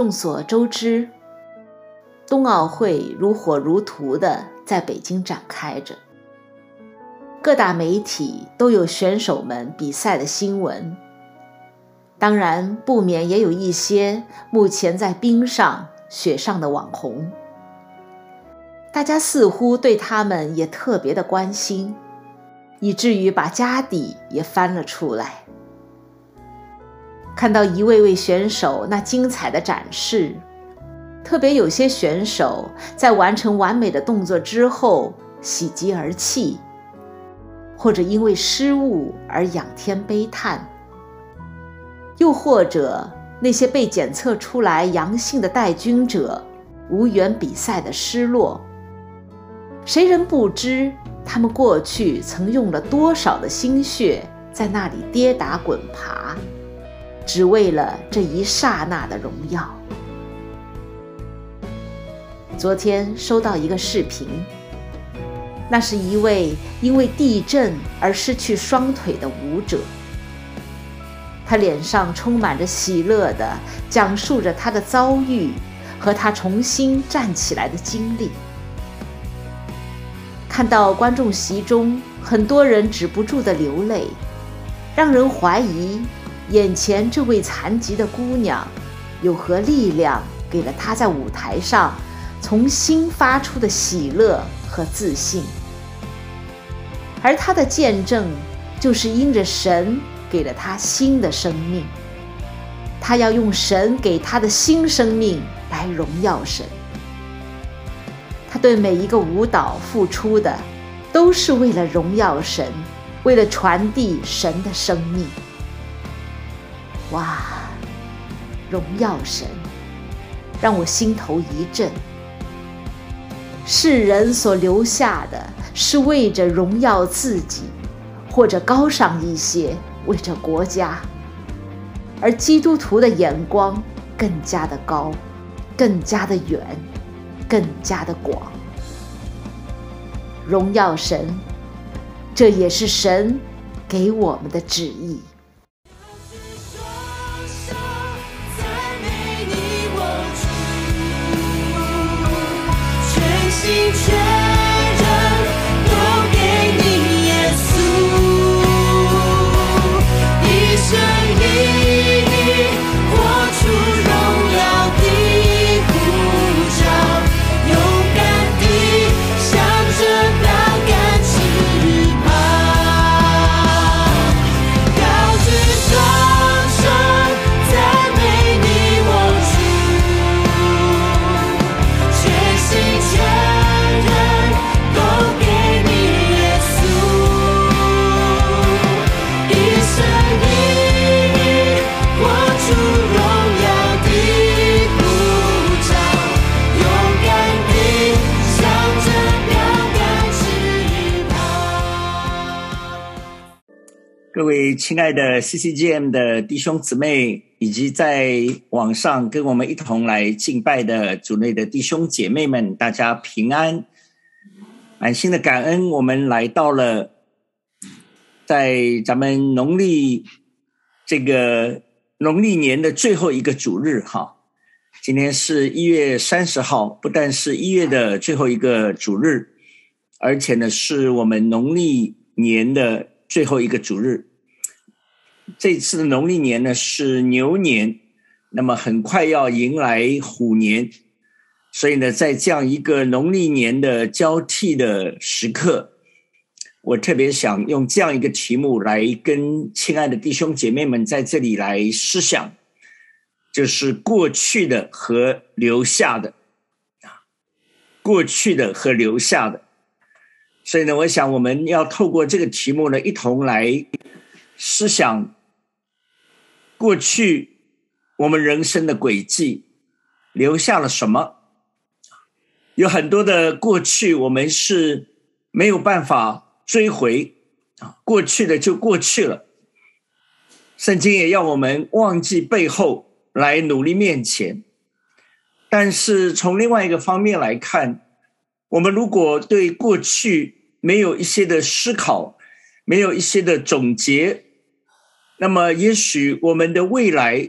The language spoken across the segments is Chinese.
众所周知，冬奥会如火如荼的在北京展开着，各大媒体都有选手们比赛的新闻。当然，不免也有一些目前在冰上、雪上的网红，大家似乎对他们也特别的关心，以至于把家底也翻了出来。看到一位位选手那精彩的展示，特别有些选手在完成完美的动作之后喜极而泣，或者因为失误而仰天悲叹。又或者那些被检测出来阳性的带菌者无缘比赛的失落，谁人不知他们过去曾用了多少的心血在那里跌打滚爬，只为了这一刹那的荣耀。昨天收到一个视频，那是一位因为地震而失去双腿的舞者。他脸上充满着喜乐的讲述着他的遭遇和他重新站起来的经历。看到观众席中很多人止不住的流泪，让人怀疑眼前这位残疾的姑娘有何力量给了她在舞台上从心发出的喜乐和自信，而她的见证就是因着神。给了他新的生命，他要用神给他的新生命来荣耀神。他对每一个舞蹈付出的，都是为了荣耀神，为了传递神的生命。哇，荣耀神，让我心头一震。世人所留下的是为着荣耀自己，或者高尚一些。为着国家，而基督徒的眼光更加的高，更加的远，更加的广。荣耀神，这也是神给我们的旨意。心却。亲爱的 CCGM 的弟兄姊妹，以及在网上跟我们一同来敬拜的主内的弟兄姐妹们，大家平安，满心的感恩。我们来到了在咱们农历这个农历年的最后一个主日，哈，今天是一月三十号，不但是一月的最后一个主日，而且呢，是我们农历年的最后一个主日。这次的农历年呢是牛年，那么很快要迎来虎年，所以呢，在这样一个农历年的交替的时刻，我特别想用这样一个题目来跟亲爱的弟兄姐妹们在这里来思想，就是过去的和留下的啊，过去的和留下的，所以呢，我想我们要透过这个题目呢，一同来思想。过去我们人生的轨迹留下了什么？有很多的过去，我们是没有办法追回啊，过去的就过去了。圣经也要我们忘记背后，来努力面前。但是从另外一个方面来看，我们如果对过去没有一些的思考，没有一些的总结。那么，也许我们的未来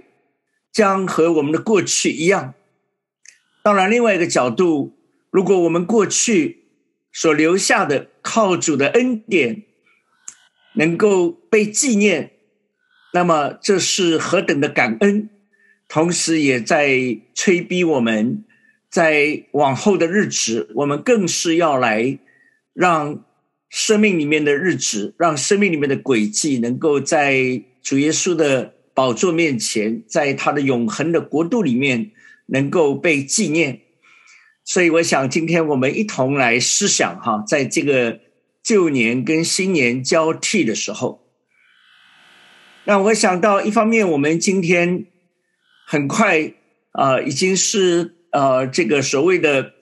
将和我们的过去一样。当然，另外一个角度，如果我们过去所留下的靠主的恩典能够被纪念，那么这是何等的感恩！同时，也在催逼我们，在往后的日子，我们更是要来让生命里面的日子，让生命里面的轨迹，能够在主耶稣的宝座面前，在他的永恒的国度里面，能够被纪念。所以，我想今天我们一同来思想哈，在这个旧年跟新年交替的时候，那我想到一方面，我们今天。很快啊，已经是呃这个所谓的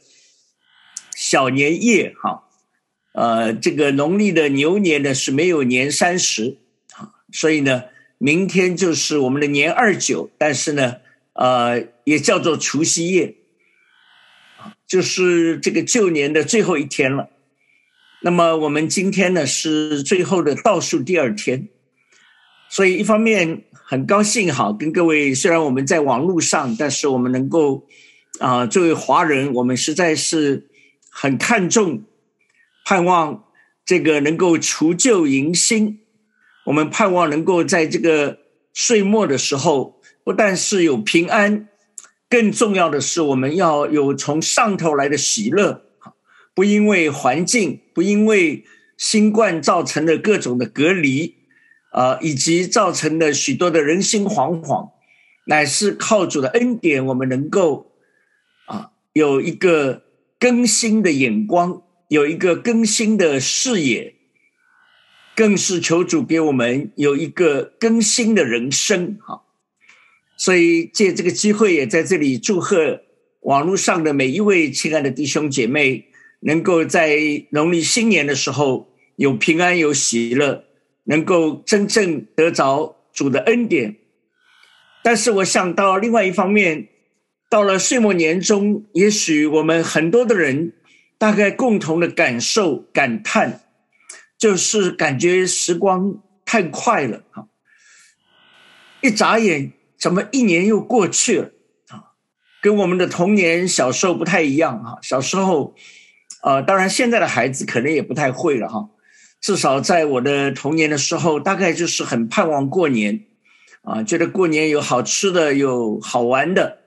小年夜哈，呃，这个农历的牛年呢是没有年三十，所以呢，明天就是我们的年二九，但是呢，呃，也叫做除夕夜就是这个旧年的最后一天了。那么我们今天呢是最后的倒数第二天，所以一方面。很高兴哈，跟各位虽然我们在网络上，但是我们能够啊，作为华人，我们实在是很看重、盼望这个能够除旧迎新。我们盼望能够在这个岁末的时候，不但是有平安，更重要的是我们要有从上头来的喜乐，不因为环境，不因为新冠造成的各种的隔离。啊，以及造成的许多的人心惶惶，乃是靠主的恩典，我们能够啊有一个更新的眼光，有一个更新的视野，更是求主给我们有一个更新的人生。哈，所以借这个机会，也在这里祝贺网络上的每一位亲爱的弟兄姐妹，能够在农历新年的时候有平安，有喜乐。能够真正得着主的恩典，但是我想到另外一方面，到了岁末年终，也许我们很多的人大概共同的感受感叹，就是感觉时光太快了啊！一眨眼，怎么一年又过去了啊？跟我们的童年小时候不太一样啊！小时候，呃，当然现在的孩子可能也不太会了哈。至少在我的童年的时候，大概就是很盼望过年，啊，觉得过年有好吃的，有好玩的，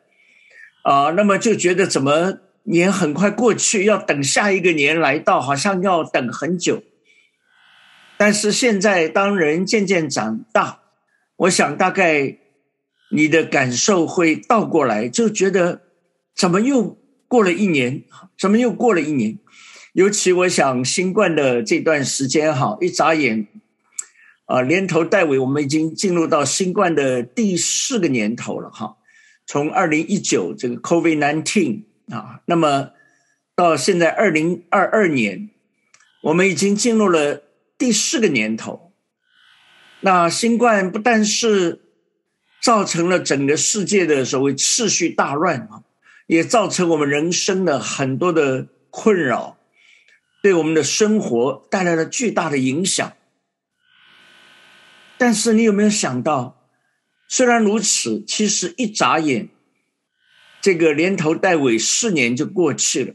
啊，那么就觉得怎么年很快过去，要等下一个年来到，好像要等很久。但是现在，当人渐渐长大，我想大概你的感受会倒过来，就觉得怎么又过了一年，怎么又过了一年。尤其我想，新冠的这段时间哈，一眨眼，啊，连头带尾，我们已经进入到新冠的第四个年头了哈。从二零一九这个 COVID nineteen 啊，那么到现在二零二二年，我们已经进入了第四个年头。那新冠不但是造成了整个世界的所谓秩序大乱啊，也造成我们人生的很多的困扰。对我们的生活带来了巨大的影响，但是你有没有想到，虽然如此，其实一眨眼，这个连头带尾四年就过去了。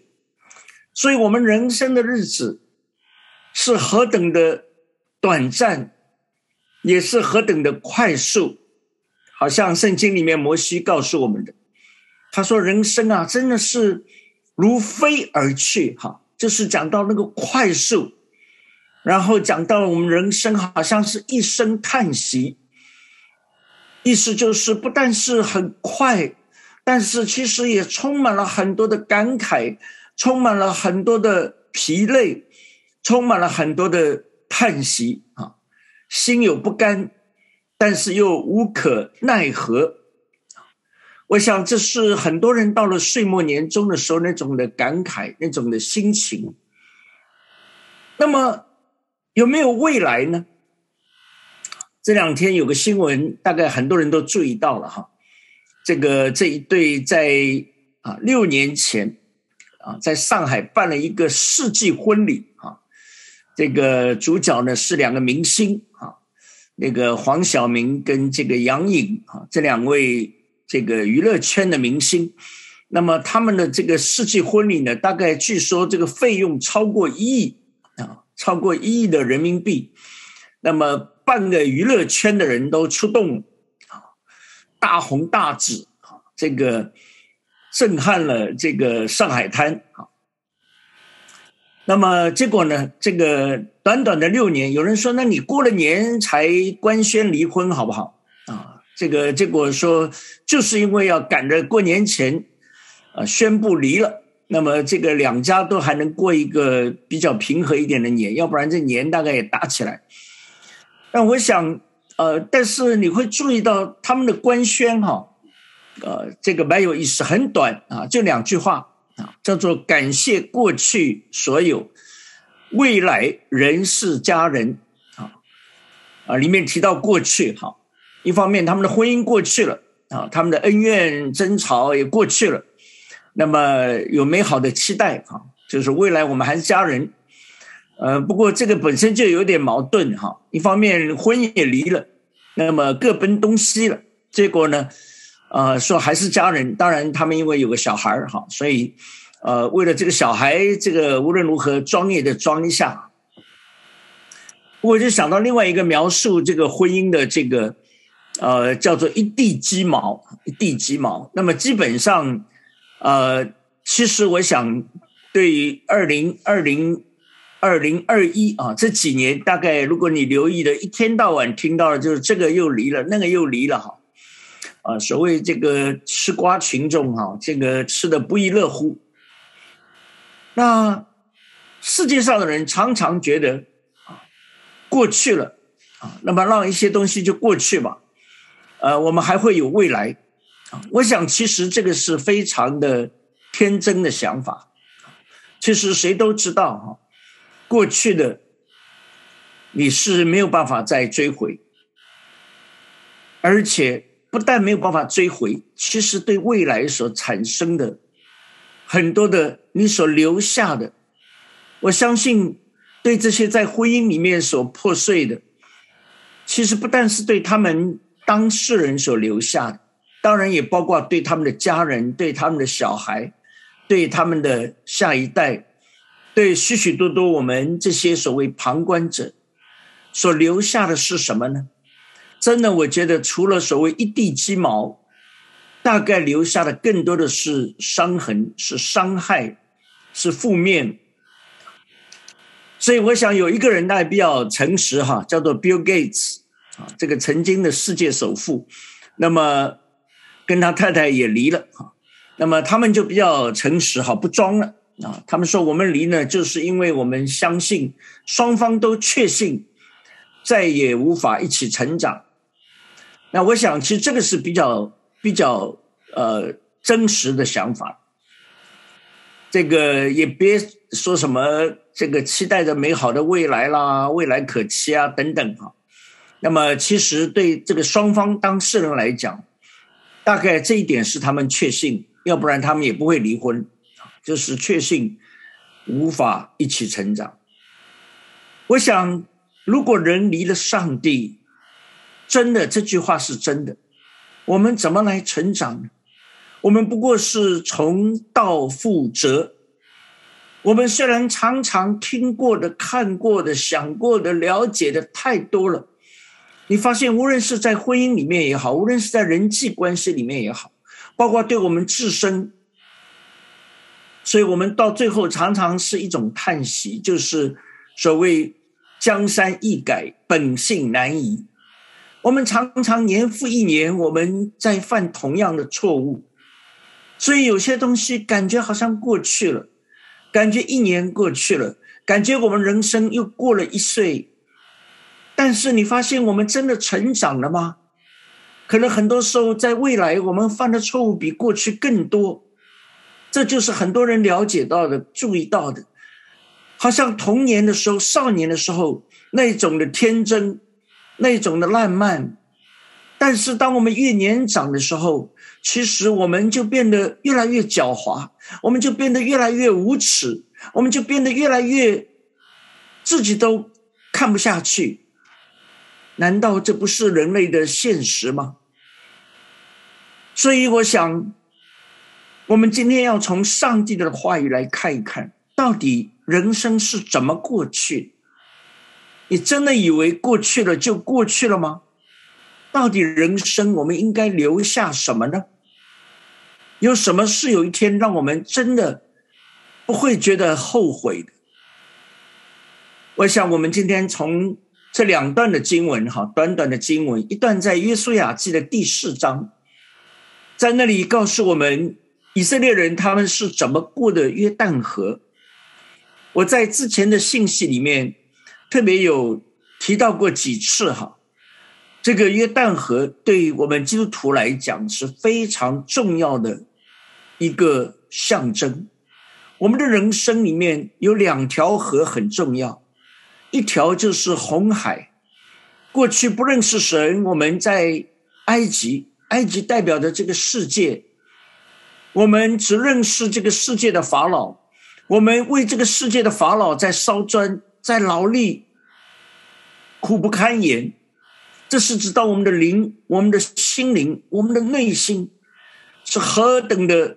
所以，我们人生的日子是何等的短暂，也是何等的快速。好像圣经里面摩西告诉我们的，他说：“人生啊，真的是如飞而去。”哈。就是讲到那个快速，然后讲到我们人生好像是一声叹息，意思就是不但是很快，但是其实也充满了很多的感慨，充满了很多的疲累，充满了很多的叹息啊，心有不甘，但是又无可奈何。我想，这是很多人到了岁末年终的时候那种的感慨，那种的心情。那么，有没有未来呢？这两天有个新闻，大概很多人都注意到了哈。这个这一对在啊六年前啊，在上海办了一个世纪婚礼啊。这个主角呢是两个明星啊，那个黄晓明跟这个杨颖啊，这两位。这个娱乐圈的明星。那么他们的这个世纪婚礼呢，大概据说这个费用超过一亿啊，超过一亿的人民币。那么半个娱乐圈的人都出动啊，大红大紫啊，这个震撼了这个上海滩啊。那么结果呢？这个短短的六年，有人说，那你过了年才官宣离婚好不好？啊，这个结果说，就是因为要赶着过年前。啊，宣布离了，那么这个两家都还能过一个比较平和一点的年，要不然这年大概也打起来。那我想，呃，但是你会注意到他们的官宣哈，呃，这个蛮有意思，很短啊，就两句话，叫做感谢过去所有，未来人是家人啊啊，里面提到过去哈，一方面他们的婚姻过去了啊，他们的恩怨争吵也过去了。那么有美好的期待哈，就是未来我们还是家人，呃，不过这个本身就有点矛盾哈。一方面婚也离了，那么各奔东西了，结果呢，呃，说还是家人。当然他们因为有个小孩儿哈，所以呃，为了这个小孩，这个无论如何装也得装一下。我就想到另外一个描述这个婚姻的这个，呃，叫做一地鸡毛，一地鸡毛。那么基本上。呃，其实我想，对于二零二零、二零二一啊这几年，大概如果你留意的，一天到晚听到的就是这个又离了，那个又离了哈。啊，所谓这个吃瓜群众哈，这个吃的不亦乐乎。那世界上的人常常觉得啊，过去了啊，那么让一些东西就过去吧。呃，我们还会有未来。我想，其实这个是非常的天真的想法。其实谁都知道，哈，过去的你是没有办法再追回，而且不但没有办法追回，其实对未来所产生的很多的你所留下的，我相信对这些在婚姻里面所破碎的，其实不但是对他们当事人所留下的。当然也包括对他们的家人、对他们的小孩、对他们的下一代、对许许多多我们这些所谓旁观者所留下的是什么呢？真的，我觉得除了所谓一地鸡毛，大概留下的更多的是伤痕、是伤害、是负面。所以，我想有一个人他比较诚实哈，叫做 Bill Gates 啊，这个曾经的世界首富。那么。跟他太太也离了，那么他们就比较诚实哈，不装了啊。他们说我们离呢，就是因为我们相信双方都确信再也无法一起成长。那我想，其实这个是比较比较呃真实的想法。这个也别说什么这个期待着美好的未来啦，未来可期啊等等哈。那么其实对这个双方当事人来讲。大概这一点是他们确信，要不然他们也不会离婚，就是确信无法一起成长。我想，如果人离了上帝，真的这句话是真的，我们怎么来成长呢？我们不过是重蹈覆辙。我们虽然常常听过的、看过的、想过的、了解的太多了。你发现，无论是在婚姻里面也好，无论是在人际关系里面也好，包括对我们自身，所以我们到最后常常是一种叹息，就是所谓“江山易改，本性难移”。我们常常年复一年，我们在犯同样的错误，所以有些东西感觉好像过去了，感觉一年过去了，感觉我们人生又过了一岁。但是你发现我们真的成长了吗？可能很多时候在未来我们犯的错误比过去更多，这就是很多人了解到的、注意到的。好像童年的时候、少年的时候那种的天真、那种的浪漫，但是当我们越年长的时候，其实我们就变得越来越狡猾，我们就变得越来越无耻，我们就变得越来越自己都看不下去。难道这不是人类的现实吗？所以，我想，我们今天要从上帝的话语来看一看，到底人生是怎么过去。你真的以为过去了就过去了吗？到底人生我们应该留下什么呢？有什么是有一天让我们真的不会觉得后悔的？我想，我们今天从这两段的经文，哈，短短的经文，一段在约书亚记的第四章，在那里告诉我们以色列人他们是怎么过的约旦河。我在之前的信息里面特别有提到过几次，哈。这个约旦河对我们基督徒来讲是非常重要的一个象征。我们的人生里面有两条河很重要，一条就是红海。过去不认识神，我们在埃及，埃及代表着这个世界，我们只认识这个世界的法老，我们为这个世界的法老在烧砖，在劳力，苦不堪言。这是指到我们的灵、我们的心灵、我们的内心，是何等的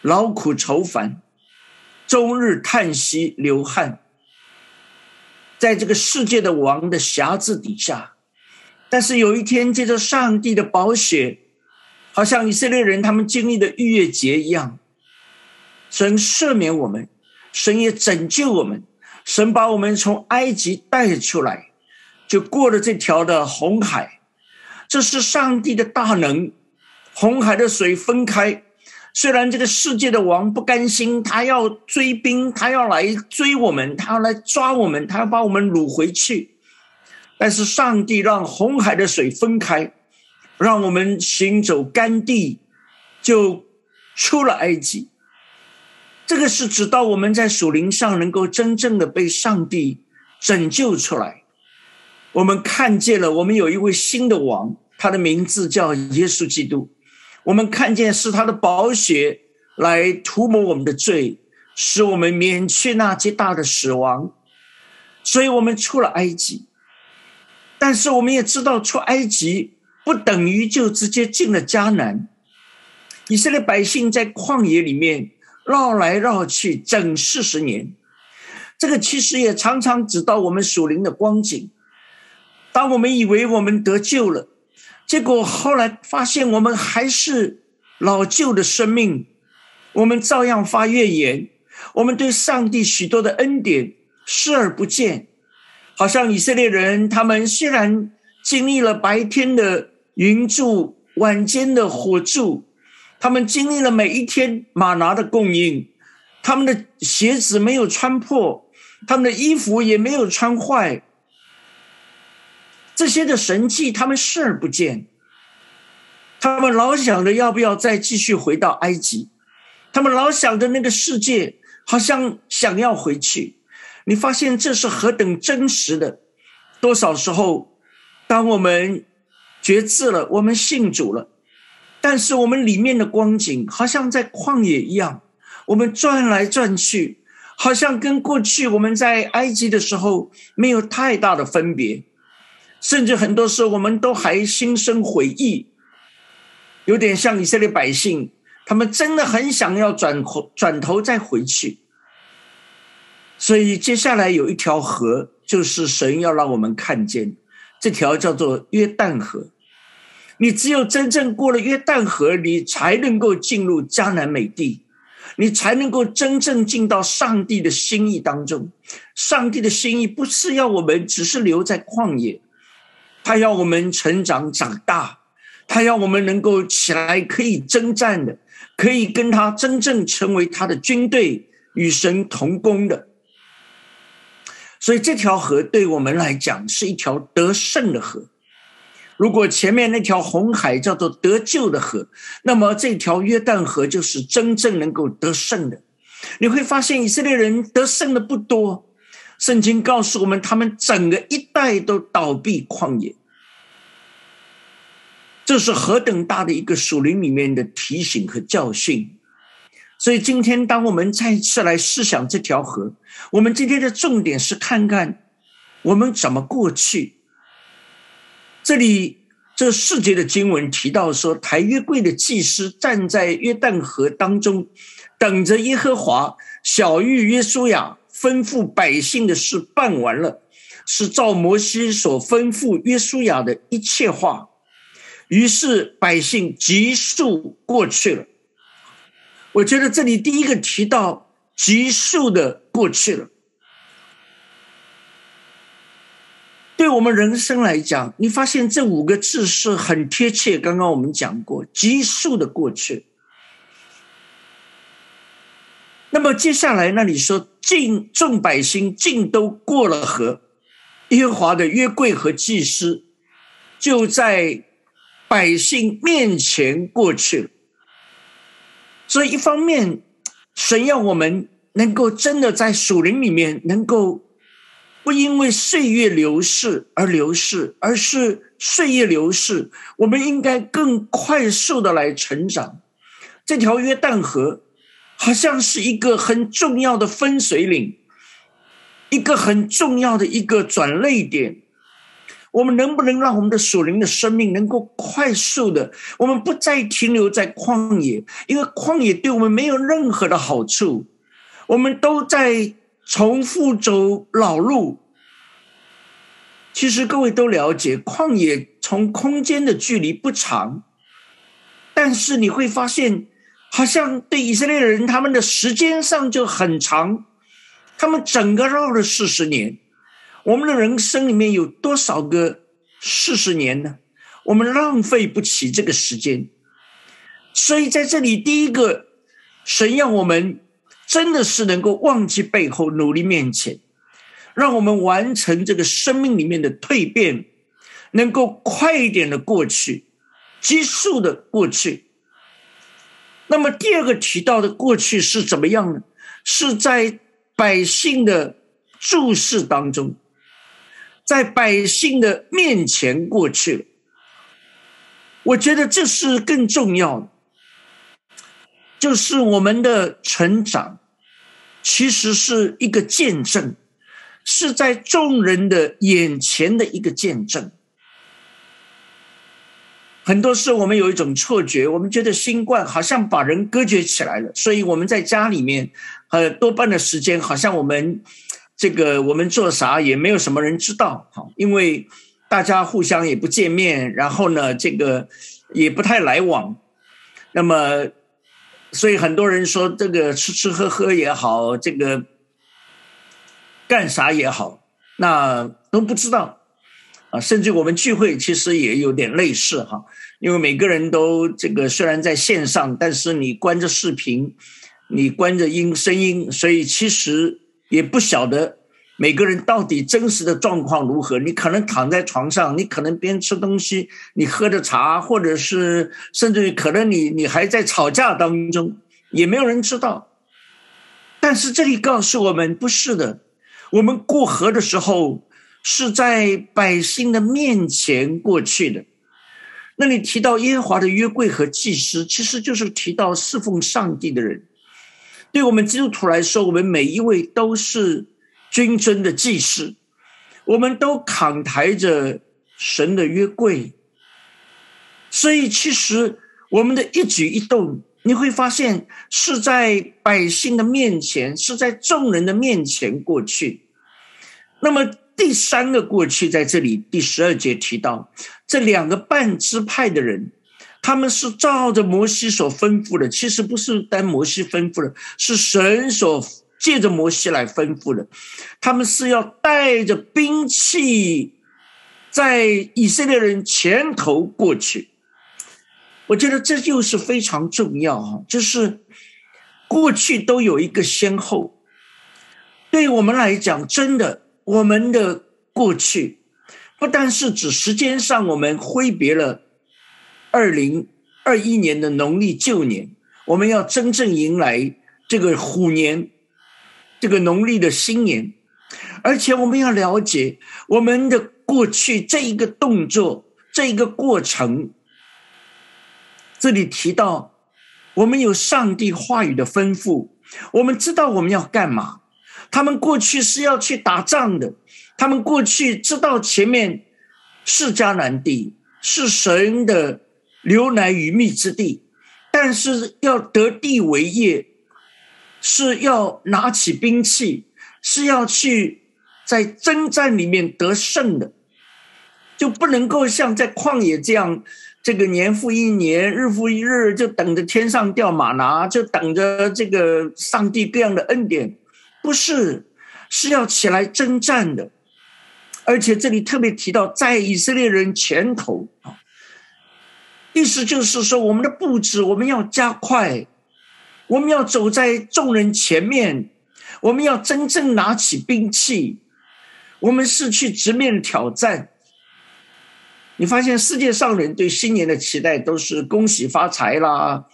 劳苦愁烦，终日叹息流汗，在这个世界的王的辖制底下。但是有一天，借着上帝的宝血，好像以色列人他们经历的逾越节一样，神赦免我们，神也拯救我们，神把我们从埃及带出来。就过了这条的红海，这是上帝的大能。红海的水分开，虽然这个世界的王不甘心，他要追兵，他要来追我们，他要来抓我们，他要把我们掳回去。但是上帝让红海的水分开，让我们行走干地，就出了埃及。这个是指到我们在属灵上能够真正的被上帝拯救出来。我们看见了，我们有一位新的王，他的名字叫耶稣基督。我们看见是他的宝血来涂抹我们的罪，使我们免去那极大的死亡。所以我们出了埃及，但是我们也知道，出埃及不等于就直接进了迦南。以色列百姓在旷野里面绕来绕去整四十年，这个其实也常常指到我们属灵的光景。当我们以为我们得救了，结果后来发现我们还是老旧的生命，我们照样发怨言，我们对上帝许多的恩典视而不见，好像以色列人他们虽然经历了白天的云柱、晚间的火柱，他们经历了每一天马拿的供应，他们的鞋子没有穿破，他们的衣服也没有穿坏。这些的神迹，他们视而不见。他们老想着要不要再继续回到埃及，他们老想着那个世界，好像想要回去。你发现这是何等真实的？多少时候，当我们觉知了，我们信主了，但是我们里面的光景，好像在旷野一样，我们转来转去，好像跟过去我们在埃及的时候没有太大的分别。甚至很多时候，我们都还心生悔意，有点像以色列百姓，他们真的很想要转回转头再回去。所以接下来有一条河，就是神要让我们看见，这条叫做约旦河。你只有真正过了约旦河，你才能够进入迦南美地，你才能够真正进到上帝的心意当中。上帝的心意不是要我们只是留在旷野。他要我们成长长大，他要我们能够起来可以征战的，可以跟他真正成为他的军队，与神同工的。所以这条河对我们来讲是一条得胜的河。如果前面那条红海叫做得救的河，那么这条约旦河就是真正能够得胜的。你会发现以色列人得胜的不多。圣经告诉我们，他们整个一代都倒闭旷野，这是何等大的一个属灵里面的提醒和教训。所以今天，当我们再次来思想这条河，我们今天的重点是看看我们怎么过去。这里这世界的经文提到说，抬约柜的祭司站在约旦河当中，等着耶和华。小玉约书亚，吩咐百姓的事办完了，是照摩西所吩咐约书亚的一切话。于是百姓急速过去了。我觉得这里第一个提到急速的过去了。对我们人生来讲，你发现这五个字是很贴切。刚刚我们讲过，急速的过去。那么接下来那你说，尽众百姓尽都过了河，耶和华的约柜和祭司就在。百姓面前过去了，所以一方面，神要我们能够真的在属灵里面，能够不因为岁月流逝而流逝，而是岁月流逝，我们应该更快速的来成长。这条约旦河好像是一个很重要的分水岭，一个很重要的一个转泪点。我们能不能让我们的属灵的生命能够快速的，我们不再停留在旷野，因为旷野对我们没有任何的好处。我们都在重复走老路。其实各位都了解，旷野从空间的距离不长，但是你会发现，好像对以色列人他们的时间上就很长，他们整个绕了四十年。我们的人生里面有多少个四十年呢？我们浪费不起这个时间，所以在这里，第一个，神让我们真的是能够忘记背后，努力面前，让我们完成这个生命里面的蜕变，能够快一点的过去，急速的过去。那么第二个提到的过去是怎么样呢？是在百姓的注视当中。在百姓的面前过去了，我觉得这是更重要的，就是我们的成长，其实是一个见证，是在众人的眼前的一个见证。很多时候我们有一种错觉，我们觉得新冠好像把人隔绝起来了，所以我们在家里面，呃，多半的时间好像我们。这个我们做啥也没有什么人知道，好，因为大家互相也不见面，然后呢，这个也不太来往，那么，所以很多人说这个吃吃喝喝也好，这个干啥也好，那都不知道啊。甚至我们聚会其实也有点类似哈，因为每个人都这个虽然在线上，但是你关着视频，你关着音声音，所以其实。也不晓得每个人到底真实的状况如何。你可能躺在床上，你可能边吃东西，你喝着茶，或者是甚至于可能你你还在吵架当中，也没有人知道。但是这里告诉我们，不是的。我们过河的时候是在百姓的面前过去的。那里提到耶和华的约柜和祭司，其实就是提到侍奉上帝的人。对我们基督徒来说，我们每一位都是军尊的祭司，我们都扛抬着神的约柜，所以其实我们的一举一动，你会发现是在百姓的面前，是在众人的面前过去。那么第三个过去在这里第十二节提到，这两个半支派的人。他们是照着摩西所吩咐的，其实不是单摩西吩咐的，是神所借着摩西来吩咐的。他们是要带着兵器，在以色列人前头过去。我觉得这就是非常重要哈，就是过去都有一个先后。对我们来讲，真的，我们的过去不但是指时间上我们挥别了。二零二一年的农历旧年，我们要真正迎来这个虎年，这个农历的新年，而且我们要了解我们的过去这一个动作，这一个过程。这里提到，我们有上帝话语的吩咐，我们知道我们要干嘛。他们过去是要去打仗的，他们过去知道前面是迦南地。是神的流奶与蜜之地，但是要得地为业，是要拿起兵器，是要去在征战里面得胜的，就不能够像在旷野这样，这个年复一年，日复一日，就等着天上掉马拿，就等着这个上帝各样的恩典，不是，是要起来征战的。而且这里特别提到，在以色列人前头啊，意思就是说，我们的布置我们要加快，我们要走在众人前面，我们要真正拿起兵器，我们是去直面挑战。你发现世界上人对新年的期待都是恭喜发财啦，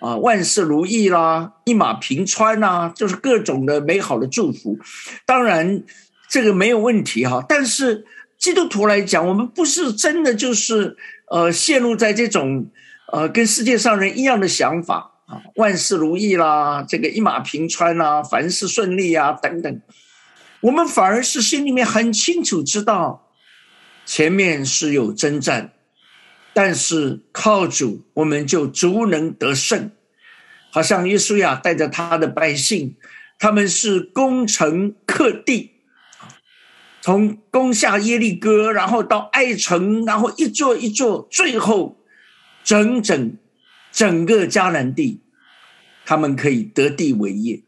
啊，万事如意啦，一马平川呐，就是各种的美好的祝福。当然。这个没有问题哈，但是基督徒来讲，我们不是真的就是呃陷入在这种呃跟世界上人一样的想法啊，万事如意啦，这个一马平川啦，凡事顺利啊等等，我们反而是心里面很清楚知道前面是有征战，但是靠主我们就足能得胜，好像耶稣呀带着他的百姓，他们是攻城克地。从攻下耶利哥，然后到爱城，然后一座一座，最后整整整个迦南地，他们可以得地为业。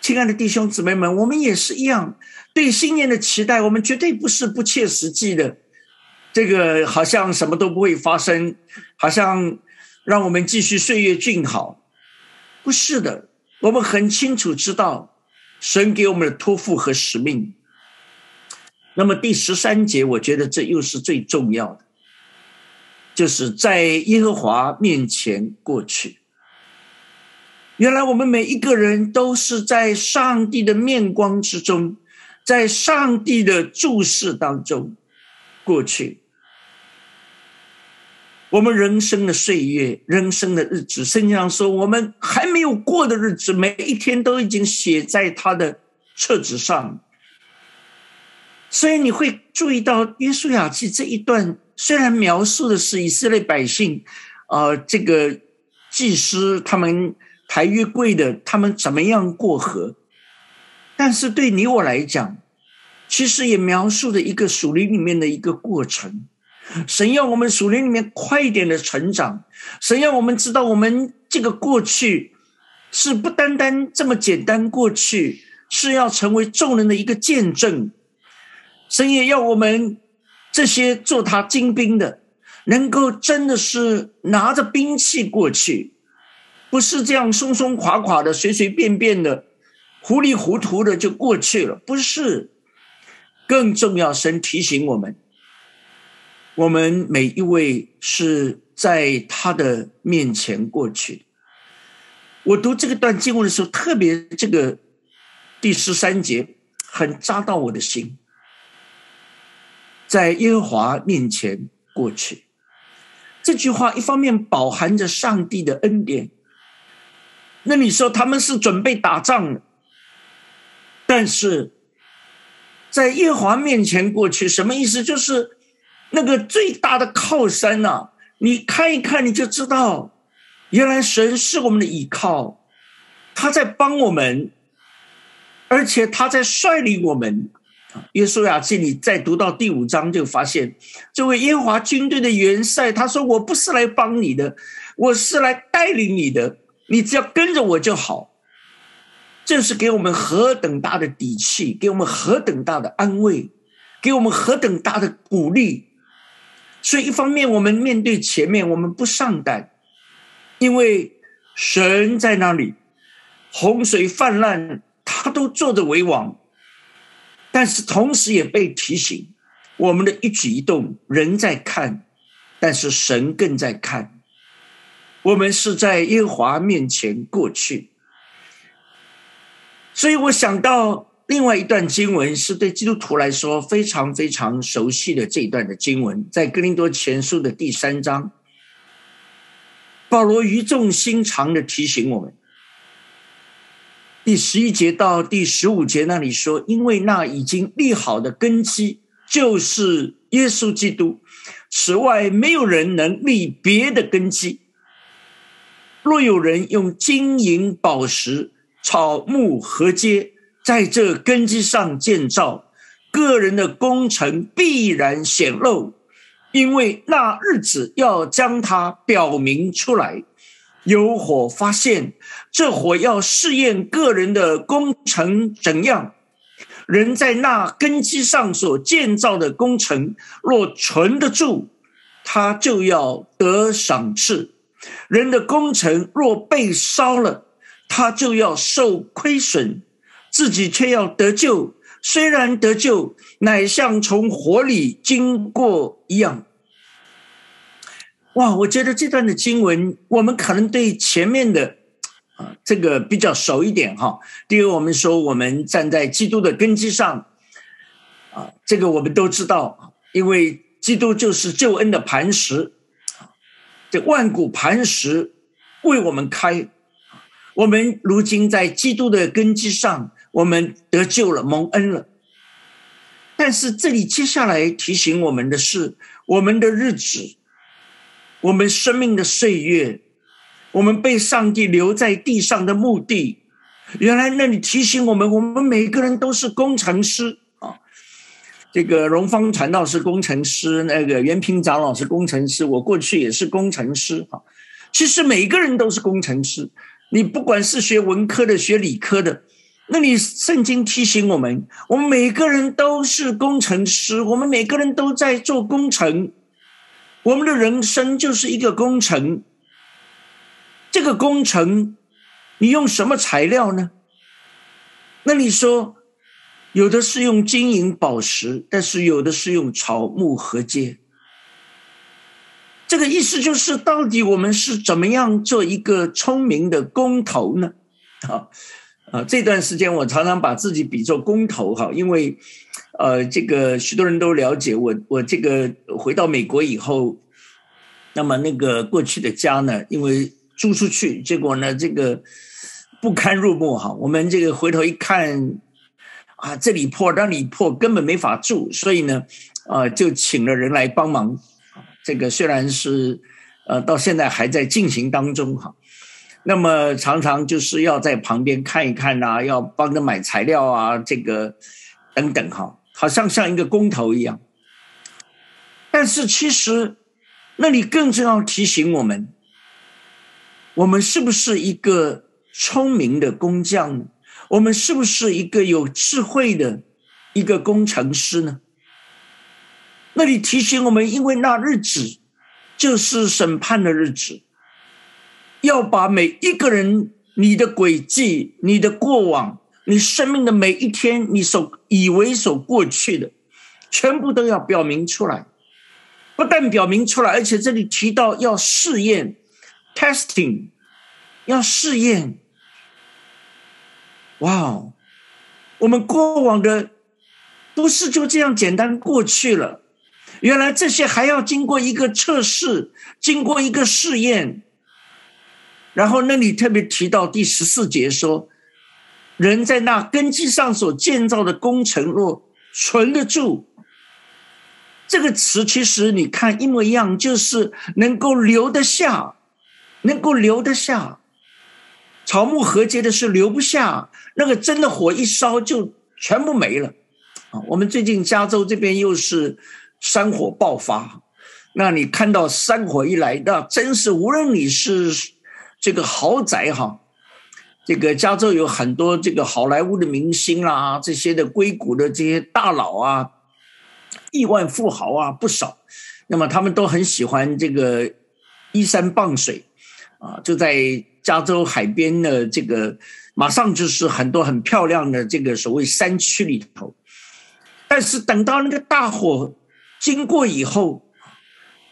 亲爱的弟兄姊妹们，我们也是一样，对新年的期待，我们绝对不是不切实际的。这个好像什么都不会发生，好像让我们继续岁月静好，不是的。我们很清楚知道，神给我们的托付和使命。那么第十三节，我觉得这又是最重要的，就是在耶和华面前过去。原来我们每一个人都是在上帝的面光之中，在上帝的注视当中过去。我们人生的岁月，人生的日子，圣经上说，我们还没有过的日子，每一天都已经写在他的册子上。所以你会注意到《约书亚记》这一段，虽然描述的是以色列百姓，呃，这个祭司他们抬约柜的，他们怎么样过河，但是对你我来讲，其实也描述了一个属灵里面的一个过程。神要我们属灵里面快一点的成长，神要我们知道，我们这个过去是不单单这么简单，过去是要成为众人的一个见证。神也要我们这些做他精兵的，能够真的是拿着兵器过去，不是这样松松垮垮的、随随便便的、糊里糊涂的就过去了。不是，更重要，神提醒我们，我们每一位是在他的面前过去。我读这个段经文的时候，特别这个第十三节很扎到我的心。在耶和华面前过去，这句话一方面饱含着上帝的恩典。那你说他们是准备打仗的，但是在耶和华面前过去，什么意思？就是那个最大的靠山呐！你看一看，你就知道，原来神是我们的依靠，他在帮我们，而且他在率领我们。约书亚记你再读到第五章，就发现这位耶华军队的元帅，他说：“我不是来帮你的，我是来带领你的，你只要跟着我就好。”这是给我们何等大的底气，给我们何等大的安慰，给我们何等大的鼓励。所以，一方面我们面对前面，我们不上胆，因为神在那里，洪水泛滥，他都坐着为王。但是同时也被提醒，我们的一举一动，人在看，但是神更在看。我们是在耶和华面前过去，所以我想到另外一段经文，是对基督徒来说非常非常熟悉的这一段的经文，在哥林多前书的第三章，保罗语重心长的提醒我们。第十一节到第十五节那里说，因为那已经立好的根基就是耶稣基督，此外没有人能立别的根基。若有人用金银宝石、草木合接，在这根基上建造，个人的工程必然显露，因为那日子要将它表明出来。有火发现，这火要试验个人的工程怎样。人在那根基上所建造的工程，若存得住，他就要得赏赐；人的工程若被烧了，他就要受亏损，自己却要得救。虽然得救，乃像从火里经过一样。哇，我觉得这段的经文，我们可能对前面的啊这个比较熟一点哈。第一，我们说我们站在基督的根基上，啊，这个我们都知道，因为基督就是救恩的磐石，这万古磐石为我们开，我们如今在基督的根基上，我们得救了，蒙恩了。但是这里接下来提醒我们的是，我们的日子。我们生命的岁月，我们被上帝留在地上的目的，原来那里提醒我们，我们每个人都是工程师啊。这个荣芳传道是工程师，那个袁平长老是工程师，我过去也是工程师啊。其实每个人都是工程师，你不管是学文科的、学理科的，那你圣经提醒我们，我们每个人都是工程师，我们每个人都在做工程。我们的人生就是一个工程，这个工程，你用什么材料呢？那你说，有的是用金银宝石，但是有的是用草木合接。这个意思就是，到底我们是怎么样做一个聪明的工头呢？啊啊！这段时间我常常把自己比作工头哈，因为。呃，这个许多人都了解我。我这个回到美国以后，那么那个过去的家呢，因为租出去，结果呢，这个不堪入目哈。我们这个回头一看，啊，这里破那里破，根本没法住，所以呢，啊，就请了人来帮忙。这个虽然是呃，到现在还在进行当中哈。那么常常就是要在旁边看一看呐，要帮着买材料啊，这个等等哈。好像像一个工头一样，但是其实那里更重要提醒我们：我们是不是一个聪明的工匠呢？我们是不是一个有智慧的一个工程师呢？那里提醒我们，因为那日子就是审判的日子，要把每一个人你的轨迹、你的过往。你生命的每一天，你所以为所过去的，全部都要表明出来。不但表明出来，而且这里提到要试验 （testing），要试验。哇哦，我们过往的不是就这样简单过去了，原来这些还要经过一个测试，经过一个试验。然后那里特别提到第十四节说。人在那根基上所建造的工程，若存得住，这个词其实你看一模一样，就是能够留得下，能够留得下。草木合接的是留不下，那个真的火一烧就全部没了。啊，我们最近加州这边又是山火爆发，那你看到山火一来，那真是无论你是这个豪宅哈。这个加州有很多这个好莱坞的明星啦，这些的硅谷的这些大佬啊，亿万富豪啊不少。那么他们都很喜欢这个依山傍水啊，就在加州海边的这个，马上就是很多很漂亮的这个所谓山区里头。但是等到那个大火经过以后，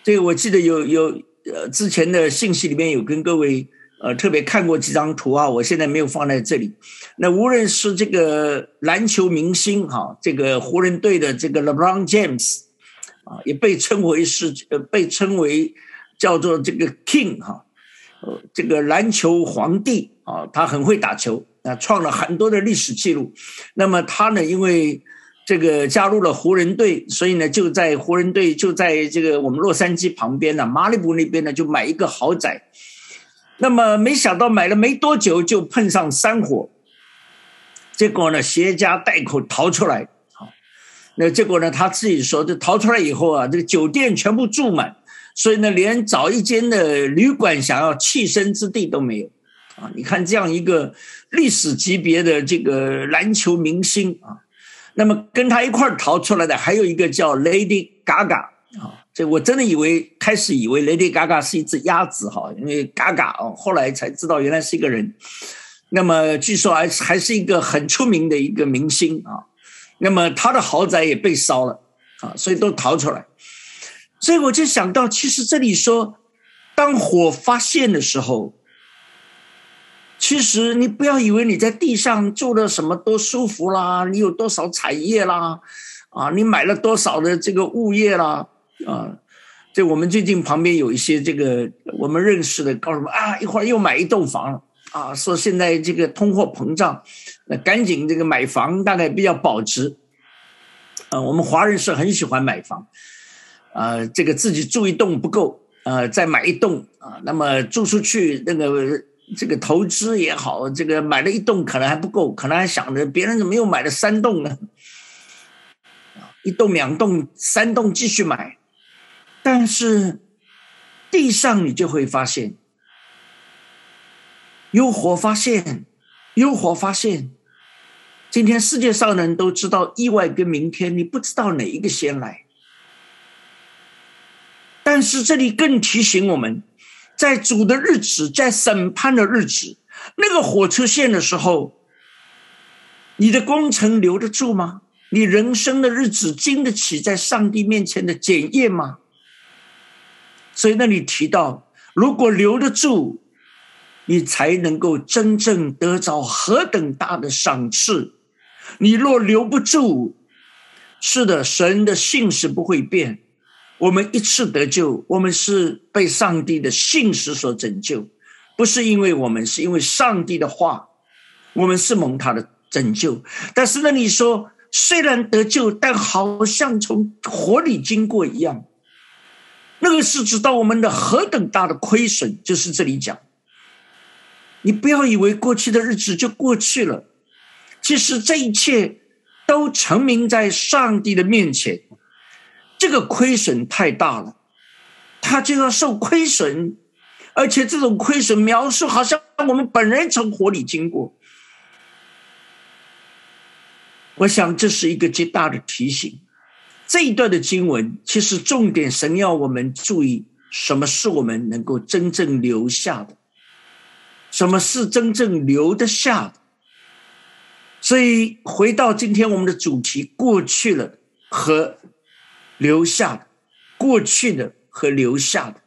这个我记得有有呃之前的信息里面有跟各位。呃，特别看过几张图啊，我现在没有放在这里。那无论是这个篮球明星哈，这个湖人队的这个 LeBron James 啊，也被称为是呃，被称为叫做这个 King 哈，呃，这个篮球皇帝啊，他很会打球啊，创了很多的历史记录。那么他呢，因为这个加入了湖人队，所以呢，就在湖人队就在这个我们洛杉矶旁边呢，马里布那边呢，就买一个豪宅。那么没想到买了没多久就碰上山火，结果呢，携家带口逃出来。好，那结果呢，他自己说，这逃出来以后啊，这个酒店全部住满，所以呢，连找一间的旅馆想要栖身之地都没有。啊，你看这样一个历史级别的这个篮球明星啊，那么跟他一块儿逃出来的还有一个叫 Lady Gaga。啊，这我真的以为开始以为 Lady Gaga 是一只鸭子哈，因为 Gaga 哦，后来才知道原来是一个人。那么据说还还是一个很出名的一个明星啊。那么他的豪宅也被烧了啊，所以都逃出来。所以我就想到，其实这里说，当火发现的时候，其实你不要以为你在地上住的什么多舒服啦，你有多少产业啦，啊，你买了多少的这个物业啦。啊，这我们最近旁边有一些这个我们认识的，告诉我啊，一会儿又买一栋房啊，说现在这个通货膨胀，那赶紧这个买房大概比较保值。啊，我们华人是很喜欢买房，啊，这个自己住一栋不够，啊，再买一栋啊，那么租出去那个这个投资也好，这个买了一栋可能还不够，可能还想着别人怎么又买了三栋呢？一栋、两栋、三栋继续买。但是，地上你就会发现，有火发现，有火发现。今天世界上的人都知道意外跟明天，你不知道哪一个先来。但是这里更提醒我们，在主的日子，在审判的日子，那个火车线的时候，你的工程留得住吗？你人生的日子经得起在上帝面前的检验吗？所以那里提到，如果留得住，你才能够真正得着何等大的赏赐；你若留不住，是的，神的信是不会变。我们一次得救，我们是被上帝的信实所拯救，不是因为我们，是因为上帝的话，我们是蒙他的拯救。但是那，你说虽然得救，但好像从火里经过一样。那个是知道我们的何等大的亏损，就是这里讲。你不要以为过去的日子就过去了，其实这一切都成名在上帝的面前。这个亏损太大了，他就要受亏损，而且这种亏损描述好像我们本人从火里经过。我想这是一个极大的提醒。这一段的经文，其实重点神要我们注意，什么是我们能够真正留下的，什么是真正留得下的。所以回到今天我们的主题，过去了和留下的，过去的和留下的。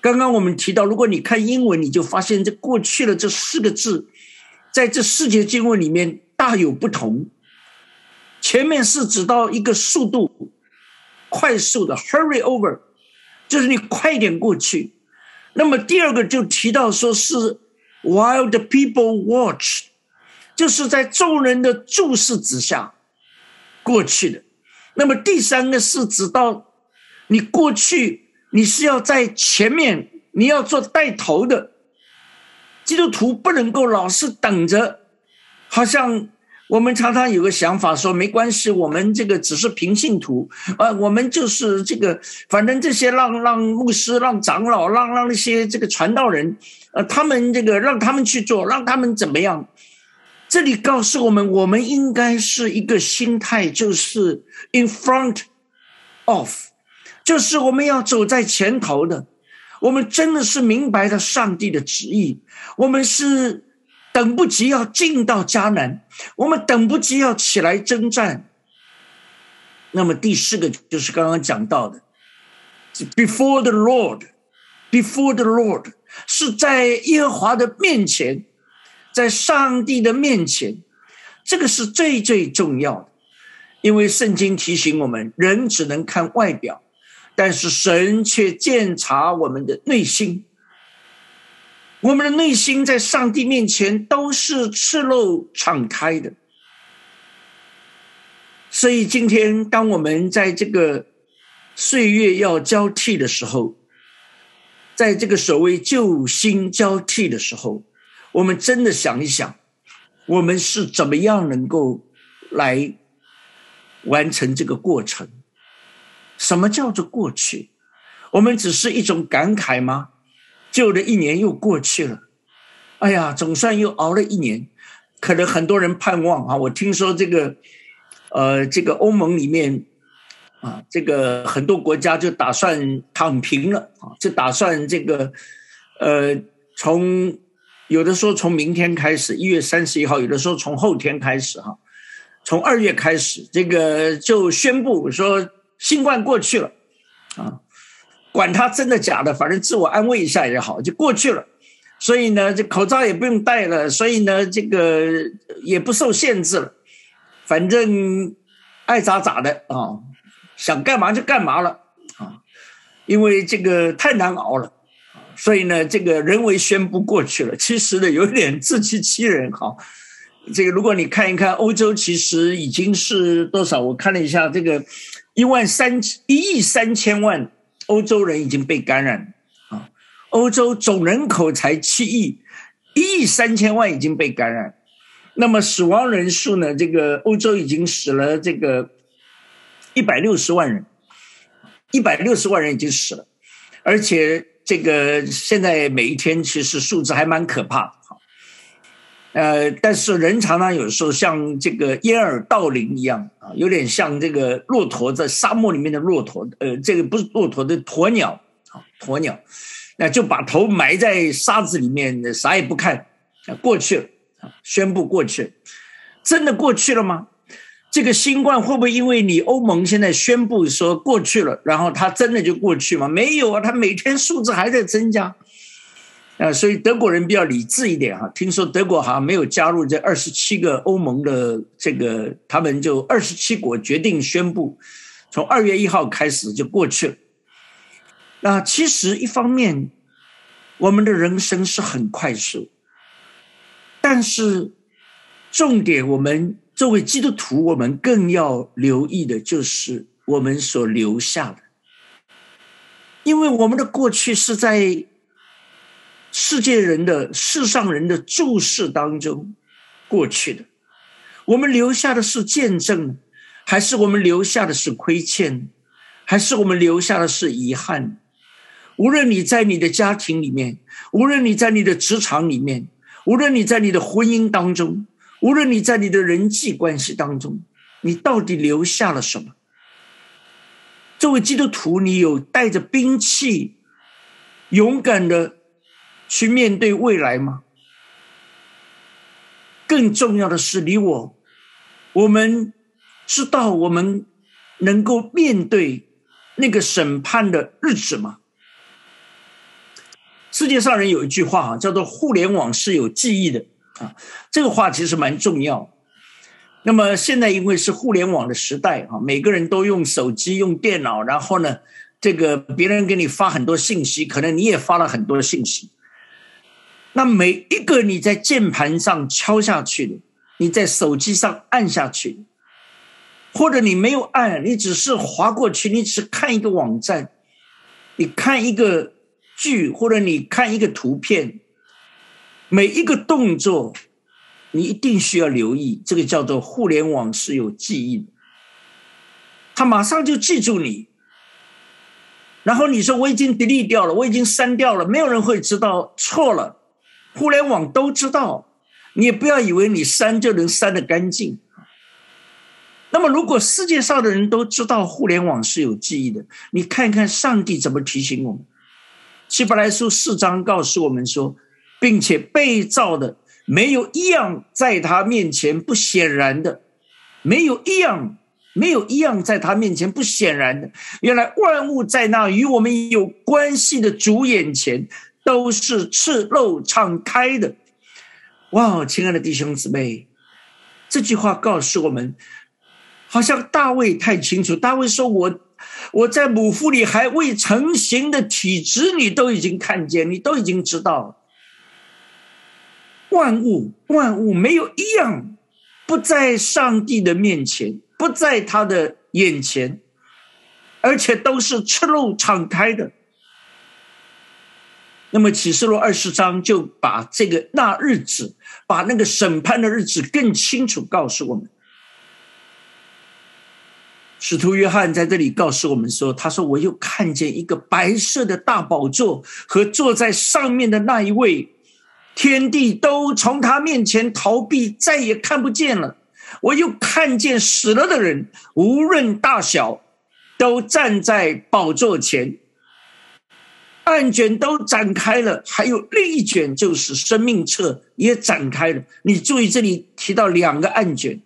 刚刚我们提到，如果你看英文，你就发现这“过去了”这四个字，在这四节经文里面大有不同。前面是指到一个速度快速的 hurry over，就是你快点过去。那么第二个就提到说是 while the people watch，就是在众人的注视之下过去的。那么第三个是指到你过去，你是要在前面，你要做带头的。基督徒不能够老是等着，好像。我们常常有个想法，说没关系，我们这个只是平信徒，呃，我们就是这个，反正这些让让牧师、让长老、让让那些这个传道人，呃，他们这个让他们去做，让他们怎么样？这里告诉我们，我们应该是一个心态，就是 in front of，就是我们要走在前头的，我们真的是明白了上帝的旨意，我们是。等不及要进到迦南，我们等不及要起来征战。那么第四个就是刚刚讲到的，before the Lord，before the Lord 是在耶和华的面前，在上帝的面前，这个是最最重要的。因为圣经提醒我们，人只能看外表，但是神却鉴察我们的内心。我们的内心在上帝面前都是赤露敞开的，所以今天，当我们在这个岁月要交替的时候，在这个所谓旧新交替的时候，我们真的想一想，我们是怎么样能够来完成这个过程？什么叫做过去？我们只是一种感慨吗？旧的一年又过去了，哎呀，总算又熬了一年。可能很多人盼望啊，我听说这个，呃，这个欧盟里面啊，这个很多国家就打算躺平了啊，就打算这个，呃，从有的说从明天开始，一月三十一号，有的说从后天开始哈，从二月开始，这个就宣布说新冠过去了啊，管它真的假的，反正自我安慰一下也好，就过去了。所以呢，这口罩也不用戴了，所以呢，这个也不受限制了，反正爱咋咋的啊，想干嘛就干嘛了啊，因为这个太难熬了，所以呢，这个人为宣布过去了。其实呢，有点自欺欺人哈。这个如果你看一看欧洲，其实已经是多少？我看了一下，这个一万三一亿三千万欧洲人已经被感染啊。欧洲总人口才七亿，一亿三千万已经被感染，那么死亡人数呢？这个欧洲已经死了这个一百六十万人，一百六十万人已经死了，而且这个现在每一天其实数字还蛮可怕的呃，但是人常常有时候像这个掩耳盗铃一样啊，有点像这个骆驼在沙漠里面的骆驼，呃，这个不是骆驼的鸵鸟啊，鸵鸟。那就把头埋在沙子里面，啥也不看，过去了宣布过去，真的过去了吗？这个新冠会不会因为你欧盟现在宣布说过去了，然后它真的就过去吗？没有啊，它每天数字还在增加，啊，所以德国人比较理智一点哈。听说德国好像没有加入这二十七个欧盟的这个，他们就二十七国决定宣布，从二月一号开始就过去了。那其实一方面，我们的人生是很快速，但是重点，我们作为基督徒，我们更要留意的就是我们所留下的，因为我们的过去是在世界人的世上人的注视当中过去的，我们留下的是见证，还是我们留下的是亏欠，还是我们留下的是遗憾？无论你在你的家庭里面，无论你在你的职场里面，无论你在你的婚姻当中，无论你在你的人际关系当中，你到底留下了什么？作为基督徒，你有带着兵器，勇敢的去面对未来吗？更重要的是，你我，我们知道我们能够面对那个审判的日子吗？世界上人有一句话哈，叫做“互联网是有记忆的”啊，这个话其实蛮重要。那么现在因为是互联网的时代啊，每个人都用手机、用电脑，然后呢，这个别人给你发很多信息，可能你也发了很多信息。那每一个你在键盘上敲下去的，你在手机上按下去，或者你没有按，你只是划过去，你只看一个网站，你看一个。剧或者你看一个图片，每一个动作，你一定需要留意。这个叫做互联网是有记忆的，他马上就记住你。然后你说我已经 delete 掉了，我已经删掉了，没有人会知道。错了，互联网都知道。你也不要以为你删就能删得干净。那么，如果世界上的人都知道互联网是有记忆的，你看看上帝怎么提醒我们。希伯来书四章告诉我们说，并且被造的没有一样在他面前不显然的，没有一样，没有一样在他面前不显然的。原来万物在那与我们有关系的主眼前都是赤露敞开的。哇，亲爱的弟兄姊妹，这句话告诉我们，好像大卫太清楚。大卫说：“我。”我在母腹里还未成型的体质，你都已经看见，你都已经知道了，万物万物没有一样不在上帝的面前，不在他的眼前，而且都是赤露敞开的。那么启示录二十章就把这个那日子，把那个审判的日子更清楚告诉我们。使徒约翰在这里告诉我们说：“他说，我又看见一个白色的大宝座和坐在上面的那一位，天地都从他面前逃避，再也看不见了。我又看见死了的人，无论大小，都站在宝座前。”案卷都展开了，还有另一卷就是生命册也展开了。你注意，这里提到两个案卷，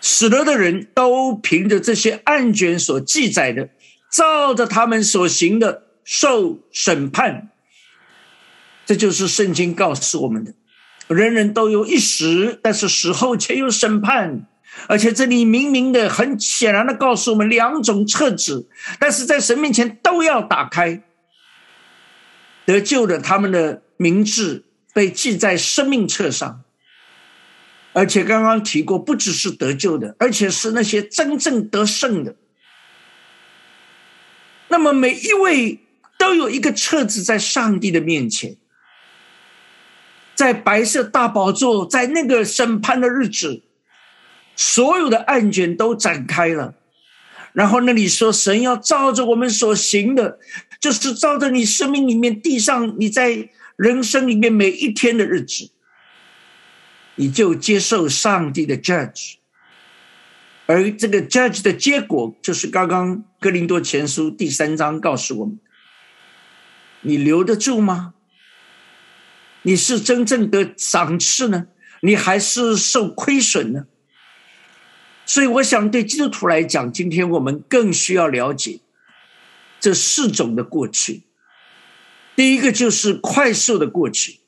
死了的人都凭着这些案卷所记载的，照着他们所行的受审判。这就是圣经告诉我们的：人人都有一死，但是死后却有审判。而且这里明明的、很显然的告诉我们两种册子，但是在神面前都要打开。得救的他们的名字被记在生命册上，而且刚刚提过，不只是得救的，而且是那些真正得胜的。那么每一位都有一个册子在上帝的面前，在白色大宝座，在那个审判的日子。所有的案卷都展开了，然后那里说神要照着我们所行的，就是照着你生命里面地上你在人生里面每一天的日子，你就接受上帝的 judge，而这个 judge 的结果就是刚刚哥林多前书第三章告诉我们，你留得住吗？你是真正的赏赐呢，你还是受亏损呢？所以，我想对基督徒来讲，今天我们更需要了解这四种的过去。第一个就是快速的过去，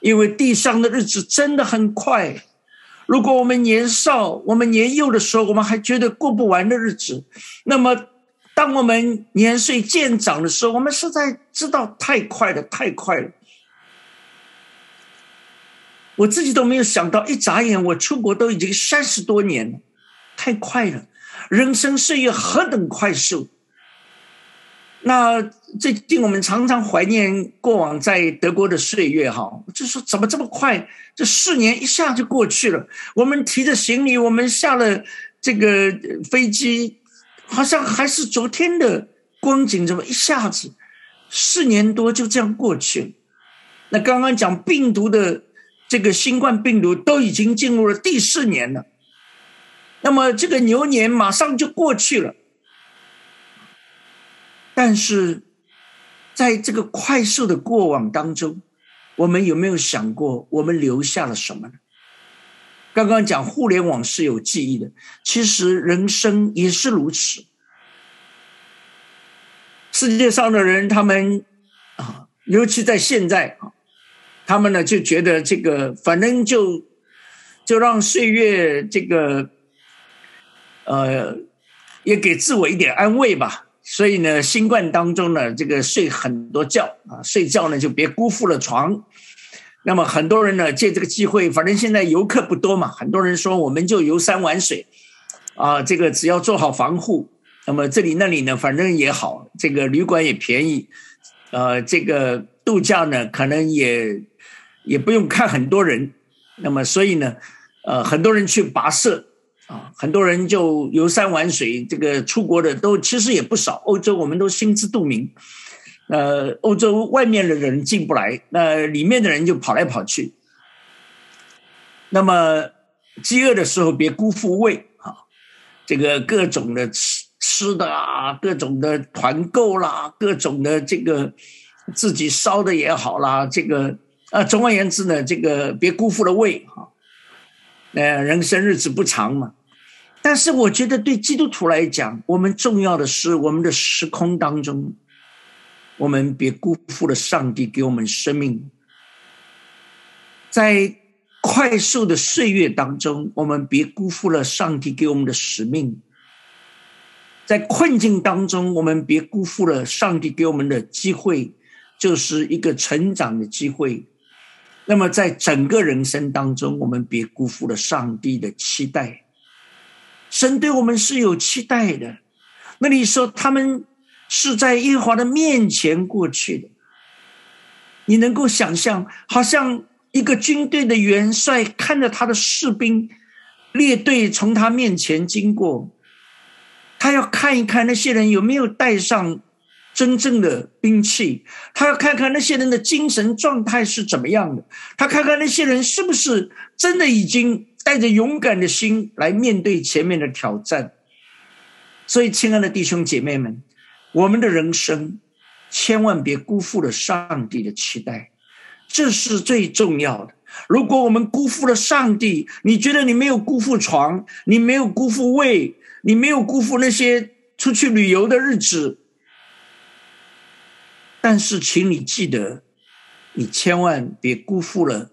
因为地上的日子真的很快。如果我们年少、我们年幼的时候，我们还觉得过不完的日子，那么当我们年岁渐长的时候，我们实在知道太快了，太快了。我自己都没有想到，一眨眼，我出国都已经三十多年了。太快了，人生岁月何等快速！那最近我们常常怀念过往在德国的岁月，哈，就说怎么这么快？这四年一下就过去了。我们提着行李，我们下了这个飞机，好像还是昨天的光景，怎么一下子四年多就这样过去了？那刚刚讲病毒的这个新冠病毒都已经进入了第四年了。那么这个牛年马上就过去了，但是在这个快速的过往当中，我们有没有想过，我们留下了什么呢？刚刚讲互联网是有记忆的，其实人生也是如此。世界上的人，他们啊，尤其在现在啊，他们呢就觉得这个，反正就就让岁月这个。呃，也给自我一点安慰吧。所以呢，新冠当中呢，这个睡很多觉啊，睡觉呢就别辜负了床。那么很多人呢借这个机会，反正现在游客不多嘛，很多人说我们就游山玩水啊，这个只要做好防护，那么这里那里呢，反正也好，这个旅馆也便宜，呃，这个度假呢可能也也不用看很多人。那么所以呢，呃，很多人去跋涉。啊，很多人就游山玩水，这个出国的都其实也不少。欧洲我们都心知肚明，呃，欧洲外面的人进不来，那里面的人就跑来跑去。那么饥饿的时候别辜负胃啊，这个各种的吃吃的啊，各种的团购啦，各种的这个自己烧的也好啦，这个啊，总而言之呢，这个别辜负了胃哈。呃，人生日子不长嘛，但是我觉得对基督徒来讲，我们重要的是我们的时空当中，我们别辜负了上帝给我们生命，在快速的岁月当中，我们别辜负了上帝给我们的使命，在困境当中，我们别辜负了上帝给我们的机会，就是一个成长的机会。那么，在整个人生当中，我们别辜负了上帝的期待。神对我们是有期待的。那你说他们是在耶和华的面前过去的，你能够想象，好像一个军队的元帅看着他的士兵列队从他面前经过，他要看一看那些人有没有带上真正的兵器，他要看看那些人的精神状态是怎么样的，他看看那些人是不是真的已经带着勇敢的心来面对前面的挑战。所以，亲爱的弟兄姐妹们，我们的人生千万别辜负了上帝的期待，这是最重要的。如果我们辜负了上帝，你觉得你没有辜负床，你没有辜负胃，你没有辜负那些出去旅游的日子，但是，请你记得，你千万别辜负了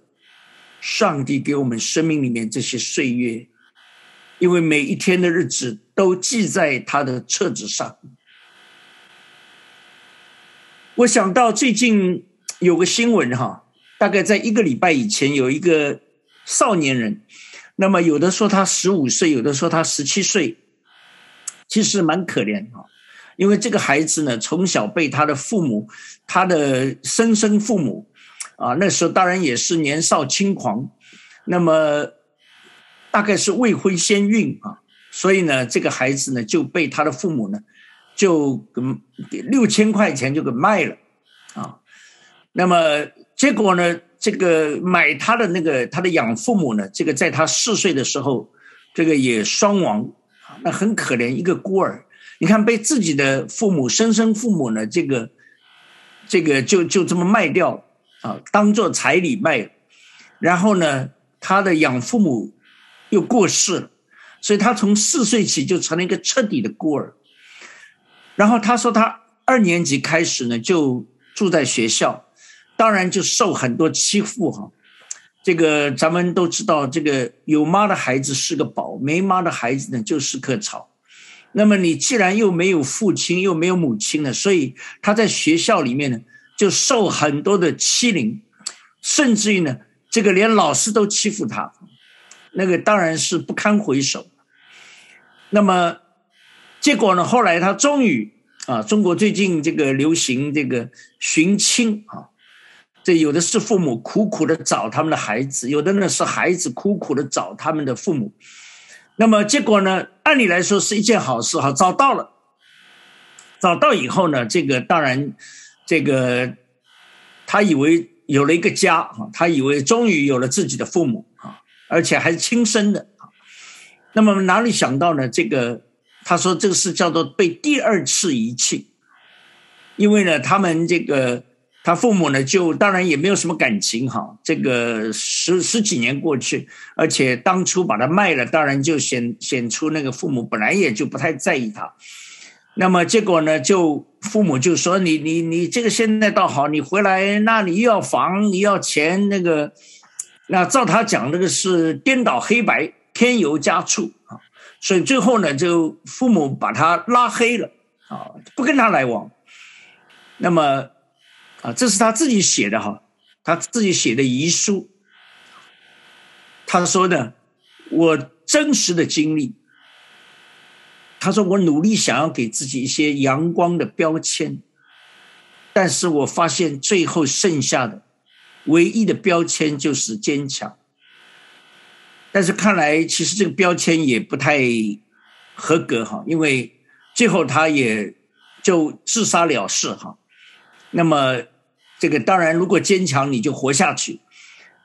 上帝给我们生命里面这些岁月。因为每一天的日子都记在他的册子上。我想到最近有个新闻哈，大概在一个礼拜以前，有一个少年人，那么有的说他十五岁，有的说他十七岁，其实蛮可怜哈。因为这个孩子呢，从小被他的父母，他的生身父母，啊，那时候当然也是年少轻狂，那么。大概是未婚先孕啊，所以呢，这个孩子呢就被他的父母呢就给六千块钱就给卖了啊。那么结果呢，这个买他的那个他的养父母呢，这个在他四岁的时候，这个也双亡那很可怜一个孤儿。你看被自己的父母生身父母呢，这个这个就就这么卖掉啊，当做彩礼卖。然后呢，他的养父母。又过世了，所以他从四岁起就成了一个彻底的孤儿。然后他说，他二年级开始呢，就住在学校，当然就受很多欺负哈。这个咱们都知道，这个有妈的孩子是个宝，没妈的孩子呢就是棵草。那么你既然又没有父亲，又没有母亲呢，所以他在学校里面呢就受很多的欺凌，甚至于呢，这个连老师都欺负他。那个当然是不堪回首。那么，结果呢？后来他终于啊，中国最近这个流行这个寻亲啊，这有的是父母苦苦的找他们的孩子，有的呢是孩子苦苦的找他们的父母。那么结果呢？按理来说是一件好事哈，找到了，找到以后呢，这个当然，这个他以为有了一个家啊，他以为终于有了自己的父母啊。而且还是亲生的啊，那么哪里想到呢？这个他说这个是叫做被第二次遗弃，因为呢，他们这个他父母呢，就当然也没有什么感情哈。这个十十几年过去，而且当初把他卖了，当然就显显出那个父母本来也就不太在意他。那么结果呢，就父母就说你你你这个现在倒好，你回来那你又要房，你要钱那个。那照他讲，这个是颠倒黑白，添油加醋啊，所以最后呢，就父母把他拉黑了啊，不跟他来往。那么啊，这是他自己写的哈，他自己写的遗书。他说呢，我真实的经历。他说我努力想要给自己一些阳光的标签，但是我发现最后剩下的。唯一的标签就是坚强，但是看来其实这个标签也不太合格哈，因为最后他也就自杀了事哈。那么这个当然，如果坚强你就活下去，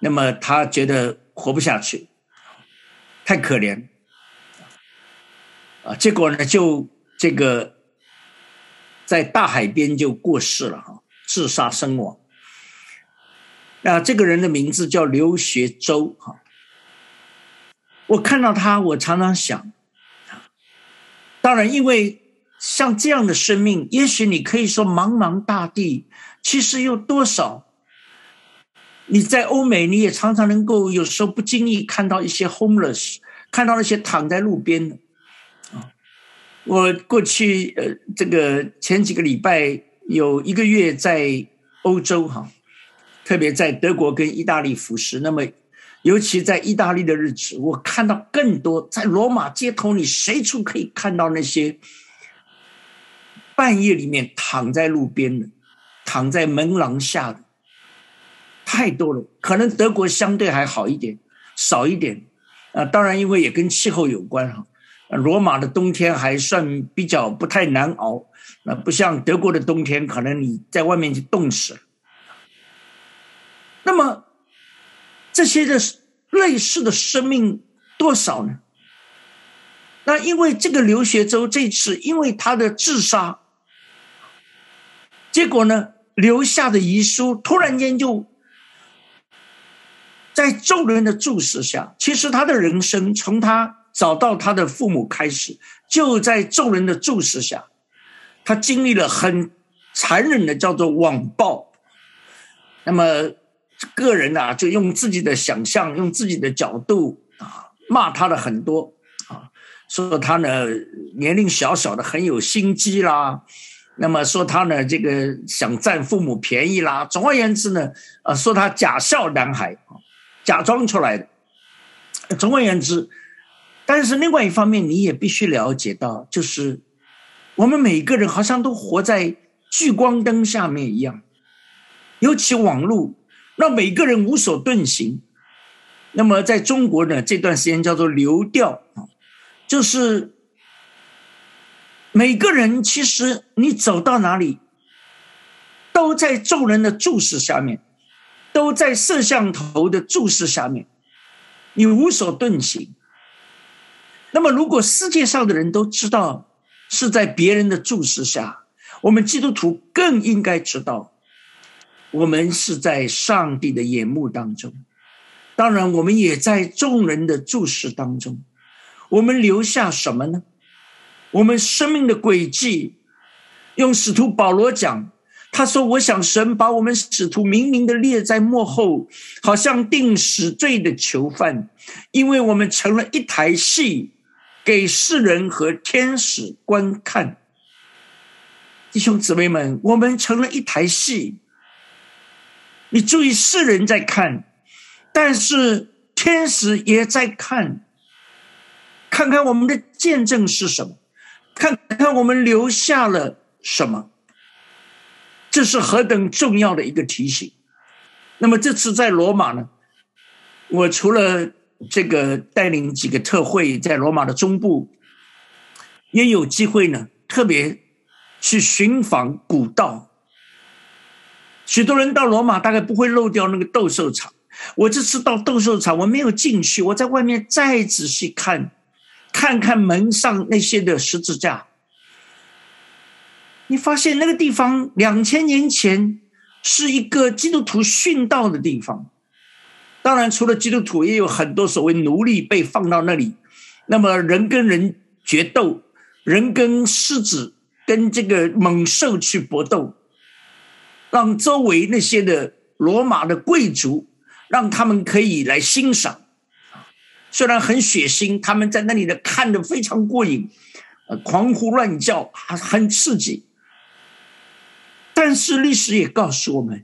那么他觉得活不下去，太可怜啊！结果呢，就这个在大海边就过世了哈，自杀身亡。啊，这个人的名字叫刘学周哈。我看到他，我常常想，当然，因为像这样的生命，也许你可以说茫茫大地，其实有多少？你在欧美，你也常常能够有时候不经意看到一些 homeless，看到那些躺在路边的。啊，我过去呃，这个前几个礼拜有一个月在欧洲哈。特别在德国跟意大利服侍，那么尤其在意大利的日子，我看到更多在罗马街头，你随处可以看到那些半夜里面躺在路边的、躺在门廊下的，太多了。可能德国相对还好一点，少一点啊。当然，因为也跟气候有关哈。罗马的冬天还算比较不太难熬，那不像德国的冬天，可能你在外面就冻死了。那么。这些的类似的生命多少呢？那因为这个刘学周这次因为他的自杀，结果呢留下的遗书突然间就在众人的注视下，其实他的人生从他找到他的父母开始，就在众人的注视下，他经历了很残忍的叫做网暴，那么。个人呐，就用自己的想象，用自己的角度啊，骂他的很多啊，说他呢年龄小小的很有心机啦，那么说他呢这个想占父母便宜啦，总而言之呢，呃，说他假笑男孩，假装出来的。总而言之，但是另外一方面，你也必须了解到，就是我们每个人好像都活在聚光灯下面一样，尤其网络。让每个人无所遁形。那么，在中国呢，这段时间叫做流调，就是每个人其实你走到哪里，都在众人的注视下面，都在摄像头的注视下面，你无所遁形。那么，如果世界上的人都知道是在别人的注视下，我们基督徒更应该知道。我们是在上帝的眼目当中，当然，我们也在众人的注视当中。我们留下什么呢？我们生命的轨迹，用使徒保罗讲，他说：“我想神把我们使徒明明的列在幕后，好像定死罪的囚犯，因为我们成了一台戏，给世人和天使观看。”弟兄姊妹们，我们成了一台戏。你注意，世人在看，但是天使也在看。看看我们的见证是什么，看看我们留下了什么，这是何等重要的一个提醒。那么这次在罗马呢，我除了这个带领几个特会在罗马的中部，也有机会呢，特别去寻访古道。许多人到罗马大概不会漏掉那个斗兽场。我这次到斗兽场，我没有进去，我在外面再仔细看，看看门上那些的十字架。你发现那个地方两千年前是一个基督徒殉道的地方。当然，除了基督徒，也有很多所谓奴隶被放到那里。那么人跟人决斗，人跟狮子、跟这个猛兽去搏斗。让周围那些的罗马的贵族，让他们可以来欣赏，虽然很血腥，他们在那里的看的非常过瘾，呃，狂呼乱叫，还很刺激。但是历史也告诉我们，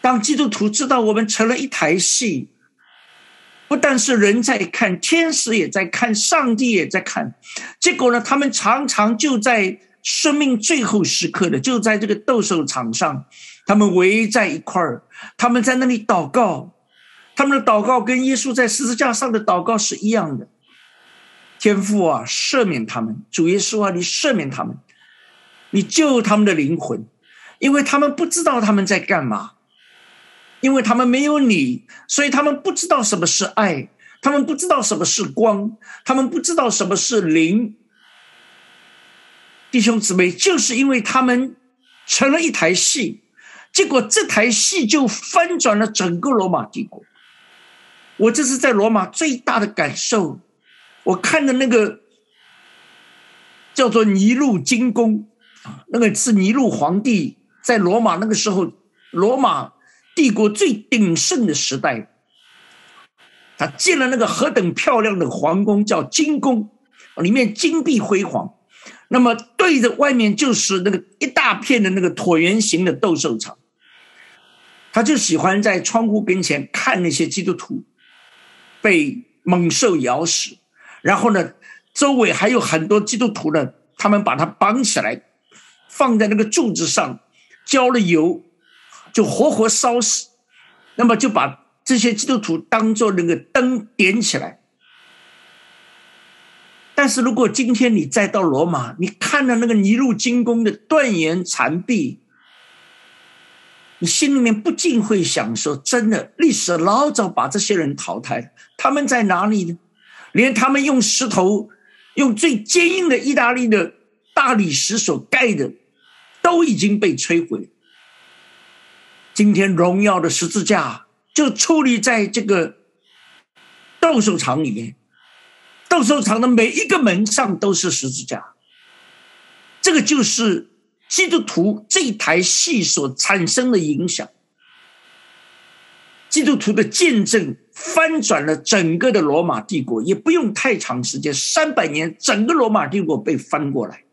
当基督徒知道我们成了一台戏，不但是人在看，天使也在看，上帝也在看，结果呢，他们常常就在。生命最后时刻的，就在这个斗兽场上，他们围在一块儿，他们在那里祷告，他们的祷告跟耶稣在十字架上的祷告是一样的。天父啊，赦免他们；主耶稣啊，你赦免他们，你救他们的灵魂，因为他们不知道他们在干嘛，因为他们没有你，所以他们不知道什么是爱，他们不知道什么是光，他们不知道什么是灵。弟兄姊妹，就是因为他们成了一台戏，结果这台戏就翻转了整个罗马帝国。我这是在罗马最大的感受，我看的那个叫做尼禄金宫，那个是尼禄皇帝在罗马那个时候，罗马帝国最鼎盛的时代，他建了那个何等漂亮的皇宫，叫金宫，里面金碧辉煌。那么对着外面就是那个一大片的那个椭圆形的斗兽场，他就喜欢在窗户跟前看那些基督徒。被猛兽咬死，然后呢，周围还有很多基督徒呢，他们把他绑起来，放在那个柱子上，浇了油，就活活烧死。那么就把这些基督徒当做那个灯点起来。但是如果今天你再到罗马，你看到那个尼禄金宫的断垣残壁，你心里面不禁会想说：真的，历史老早把这些人淘汰了，他们在哪里呢？连他们用石头、用最坚硬的意大利的大理石所盖的，都已经被摧毁。今天荣耀的十字架就矗立在这个斗兽场里面。斗兽场的每一个门上都是十字架，这个就是基督徒这一台戏所产生的影响。基督徒的见证翻转了整个的罗马帝国，也不用太长时间，三百年，整个罗马帝国被翻过来。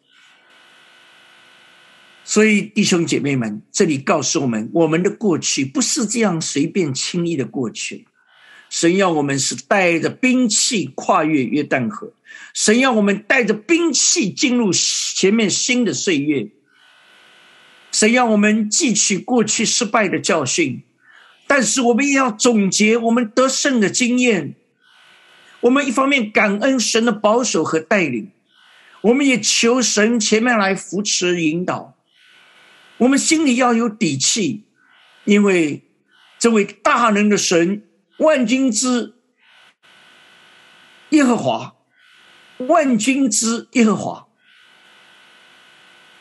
所以，弟兄姐妹们，这里告诉我们，我们的过去不是这样随便轻易的过去。神要我们是带着兵器跨越约旦河，神要我们带着兵器进入前面新的岁月。神要我们汲取过去失败的教训，但是我们也要总结我们得胜的经验。我们一方面感恩神的保守和带领，我们也求神前面来扶持引导。我们心里要有底气，因为这位大能的神。万军之耶和华，万军之耶和华，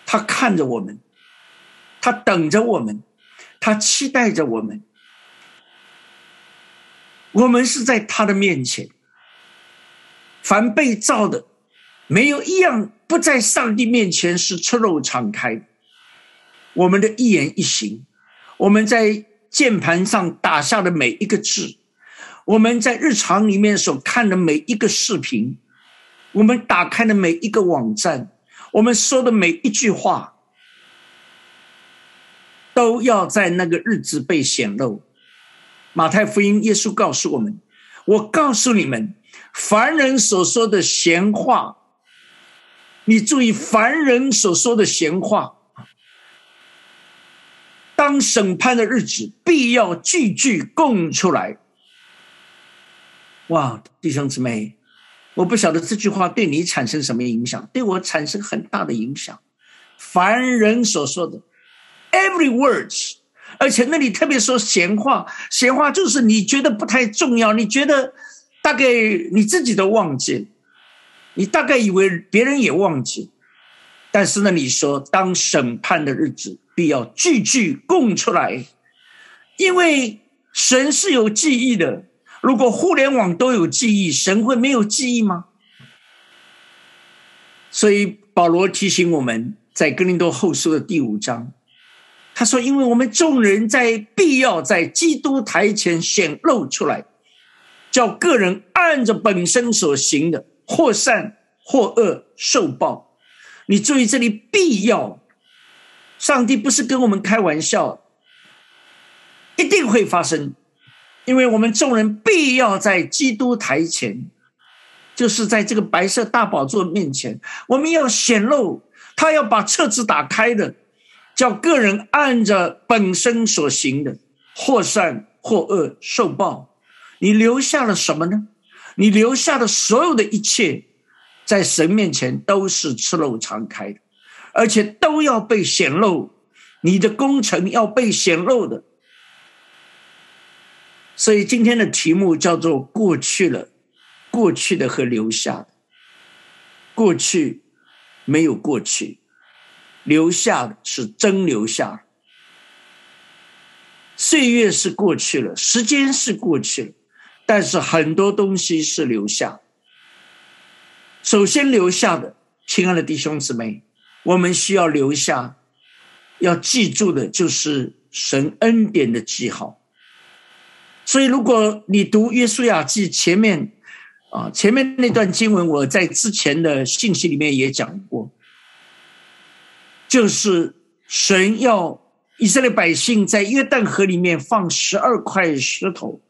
他看着我们，他等着我们，他期待着我们。我们是在他的面前，凡被造的，没有一样不在上帝面前是赤露敞开。我们的一言一行，我们在键盘上打下的每一个字。我们在日常里面所看的每一个视频，我们打开的每一个网站，我们说的每一句话，都要在那个日子被显露。马太福音，耶稣告诉我们：“我告诉你们，凡人所说的闲话，你注意，凡人所说的闲话，当审判的日子，必要句句供出来。”哇，弟兄姊妹，我不晓得这句话对你产生什么影响，对我产生很大的影响。凡人所说的，every words，而且那里特别说闲话，闲话就是你觉得不太重要，你觉得大概你自己都忘记，你大概以为别人也忘记，但是呢，你说当审判的日子，必要句句供出来，因为神是有记忆的。如果互联网都有记忆，神会没有记忆吗？所以保罗提醒我们在哥林多后书的第五章，他说：“因为我们众人在必要在基督台前显露出来，叫个人按着本身所行的，或善或恶受报。”你注意这里“必要”，上帝不是跟我们开玩笑，一定会发生。因为我们众人必要在基督台前，就是在这个白色大宝座面前，我们要显露，他要把册子打开的，叫个人按着本身所行的，或善或恶受报。你留下了什么呢？你留下的所有的一切，在神面前都是赤露敞开的，而且都要被显露。你的工程要被显露的。所以今天的题目叫做“过去了，过去的和留下的。过去没有过去，留下的是真留下。岁月是过去了，时间是过去了，但是很多东西是留下。首先留下的，亲爱的弟兄姊妹，我们需要留下，要记住的就是神恩典的记号。所以，如果你读《约书亚记》前面，啊，前面那段经文，我在之前的信息里面也讲过，就是神要以色列百姓在约旦河里面放十二块石头，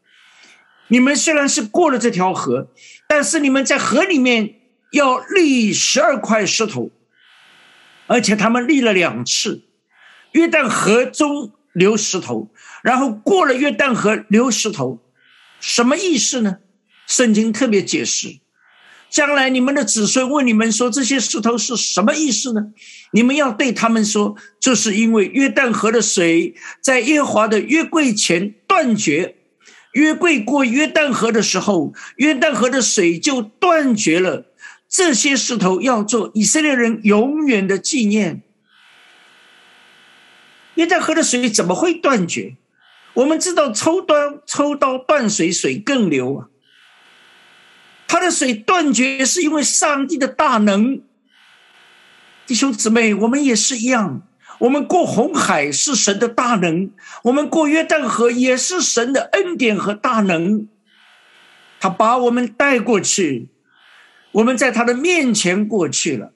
你们虽然是过了这条河，但是你们在河里面要立十二块石头，而且他们立了两次。约旦河中流石头，然后过了约旦河流石头，什么意思呢？圣经特别解释，将来你们的子孙问你们说这些石头是什么意思呢？你们要对他们说，这是因为约旦河的水在耶和华的约柜前断绝。约柜过约旦河的时候，约旦河的水就断绝了。这些石头要做以色列人永远的纪念。约旦河的水怎么会断绝？我们知道抽刀抽刀断水，水更流啊。他的水断绝是因为上帝的大能。弟兄姊妹，我们也是一样。我们过红海是神的大能，我们过约旦河也是神的恩典和大能。他把我们带过去，我们在他的面前过去了。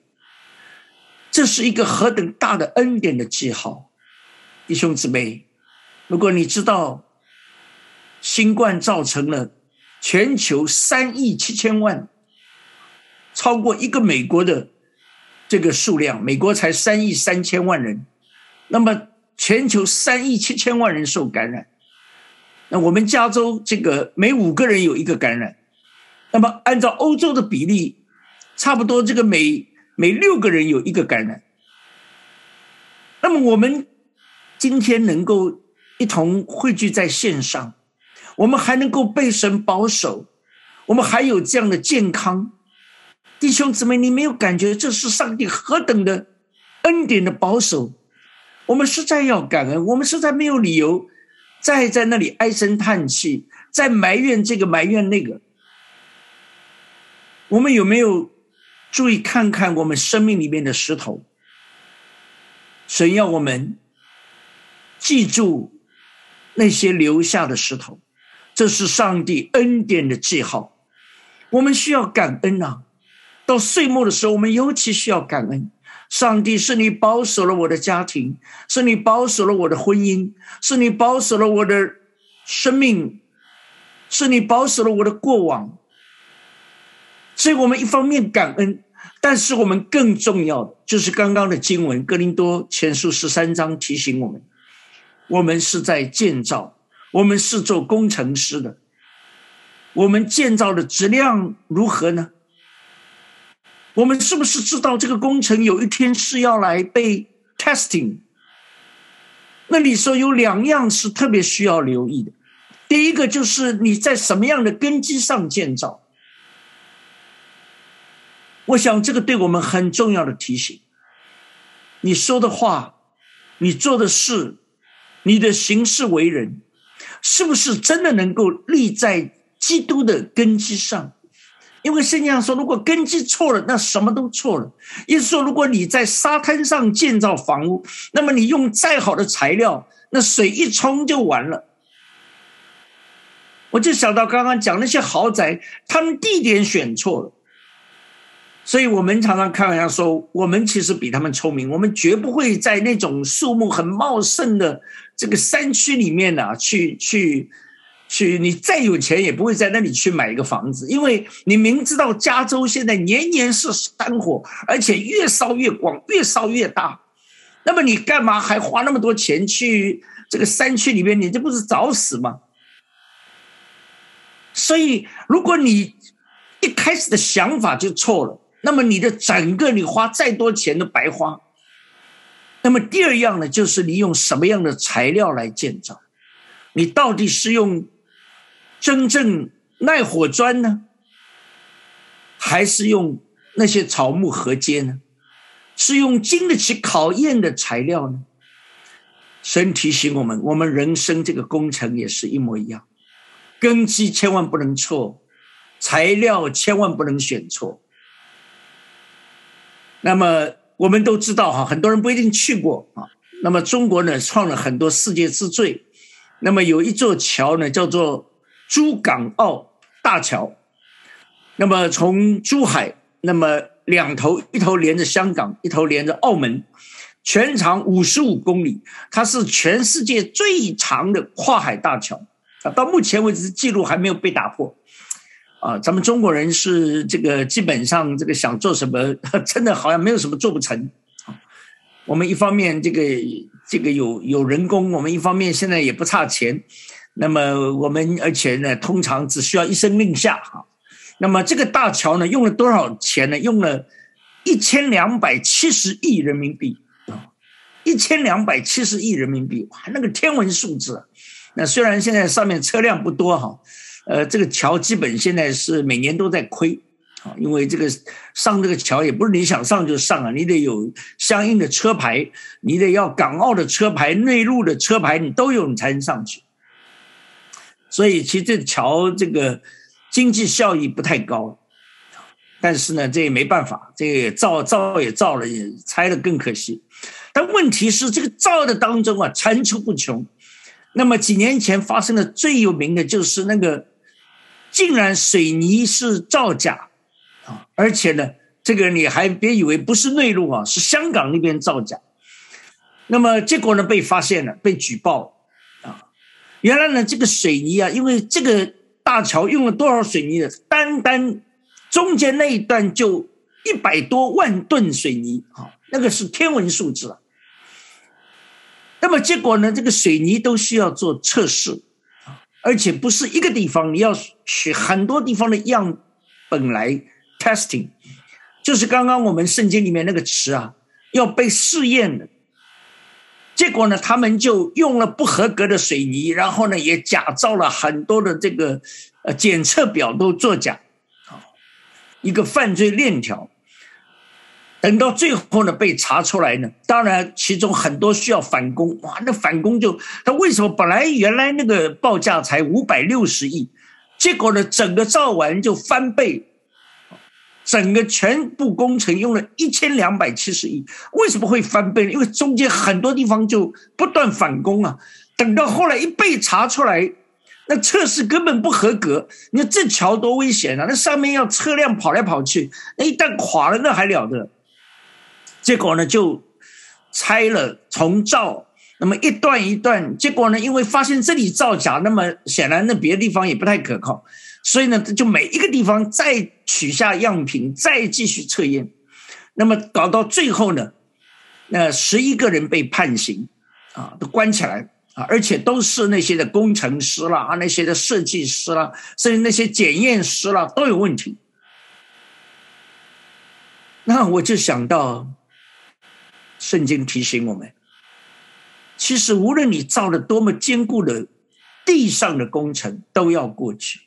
这是一个何等大的恩典的记号，弟兄姊妹，如果你知道新冠造成了全球三亿七千万，超过一个美国的这个数量，美国才三亿三千万人。那么，全球三亿七千万人受感染，那我们加州这个每五个人有一个感染，那么按照欧洲的比例，差不多这个每每六个人有一个感染。那么我们今天能够一同汇聚在线上，我们还能够被神保守，我们还有这样的健康，弟兄姊妹，你没有感觉这是上帝何等的恩典的保守？我们实在要感恩，我们实在没有理由再在那里唉声叹气，再埋怨这个埋怨那个。我们有没有注意看看我们生命里面的石头？神要我们记住那些留下的石头，这是上帝恩典的记号。我们需要感恩呐！到岁末的时候，我们尤其需要感恩。上帝是你保守了我的家庭，是你保守了我的婚姻，是你保守了我的生命，是你保守了我的过往。所以我们一方面感恩，但是我们更重要的就是刚刚的经文《哥林多前书》十三章提醒我们：我们是在建造，我们是做工程师的，我们建造的质量如何呢？我们是不是知道这个工程有一天是要来被 testing？那你说有两样是特别需要留意的。第一个就是你在什么样的根基上建造？我想这个对我们很重要的提醒。你说的话，你做的事，你的行事为人，是不是真的能够立在基督的根基上？因为圣经上说，如果根基错了，那什么都错了。意思说，如果你在沙滩上建造房屋，那么你用再好的材料，那水一冲就完了。我就想到刚刚讲那些豪宅，他们地点选错了。所以我们常常开玩笑说，我们其实比他们聪明，我们绝不会在那种树木很茂盛的这个山区里面呢，去去。去，你再有钱也不会在那里去买一个房子，因为你明知道加州现在年年是山火，而且越烧越广，越烧越大，那么你干嘛还花那么多钱去这个山区里面？你这不是找死吗？所以，如果你一开始的想法就错了，那么你的整个你花再多钱都白花。那么第二样呢，就是你用什么样的材料来建造？你到底是用？真正耐火砖呢，还是用那些草木合接呢？是用经得起考验的材料呢？神提醒我们，我们人生这个工程也是一模一样，根基千万不能错，材料千万不能选错。那么我们都知道哈，很多人不一定去过啊。那么中国呢，创了很多世界之最。那么有一座桥呢，叫做。珠港澳大桥，那么从珠海，那么两头一头连着香港，一头连着澳门，全长五十五公里，它是全世界最长的跨海大桥。啊，到目前为止记录还没有被打破。啊，咱们中国人是这个基本上这个想做什么，真的好像没有什么做不成。我们一方面这个这个有有人工，我们一方面现在也不差钱，那么我们而且呢，通常只需要一声令下哈。那么这个大桥呢，用了多少钱呢？用了一千两百七十亿人民币啊，一千两百七十亿人民币，哇，那个天文数字。那虽然现在上面车辆不多哈。呃，这个桥基本现在是每年都在亏啊，因为这个上这个桥也不是你想上就上啊，你得有相应的车牌，你得要港澳的车牌、内陆的车牌，你都有你才能上去。所以其实这桥这个经济效益不太高，但是呢，这也没办法，这造造也造了，也拆了更可惜。但问题是，这个造的当中啊，层出不穷。那么几年前发生的最有名的就是那个。竟然水泥是造假啊！而且呢，这个你还别以为不是内陆啊，是香港那边造假。那么结果呢，被发现了，被举报啊！原来呢，这个水泥啊，因为这个大桥用了多少水泥的？单单中间那一段就一百多万吨水泥啊，那个是天文数字啊。那么结果呢，这个水泥都需要做测试。而且不是一个地方，你要取很多地方的样本来 testing，就是刚刚我们圣经里面那个词啊，要被试验的。结果呢，他们就用了不合格的水泥，然后呢，也假造了很多的这个呃检测表都作假，啊，一个犯罪链条。等到最后呢，被查出来呢，当然其中很多需要返工，哇，那返工就他为什么本来原来那个报价才五百六十亿，结果呢，整个造完就翻倍，整个全部工程用了一千两百七十亿，为什么会翻倍呢？因为中间很多地方就不断返工啊，等到后来一被查出来，那测试根本不合格，你看这桥多危险啊！那上面要车辆跑来跑去，那一旦垮了，那还了得？结果呢，就拆了重造，那么一段一段，结果呢，因为发现这里造假，那么显然那别的地方也不太可靠，所以呢，就每一个地方再取下样品，再继续测验，那么搞到最后呢，那十一个人被判刑，啊，都关起来啊，而且都是那些的工程师啦，啊，那些的设计师啦，甚至那些检验师啦，都有问题。那我就想到。圣经提醒我们，其实无论你造了多么坚固的地上的工程，都要过去，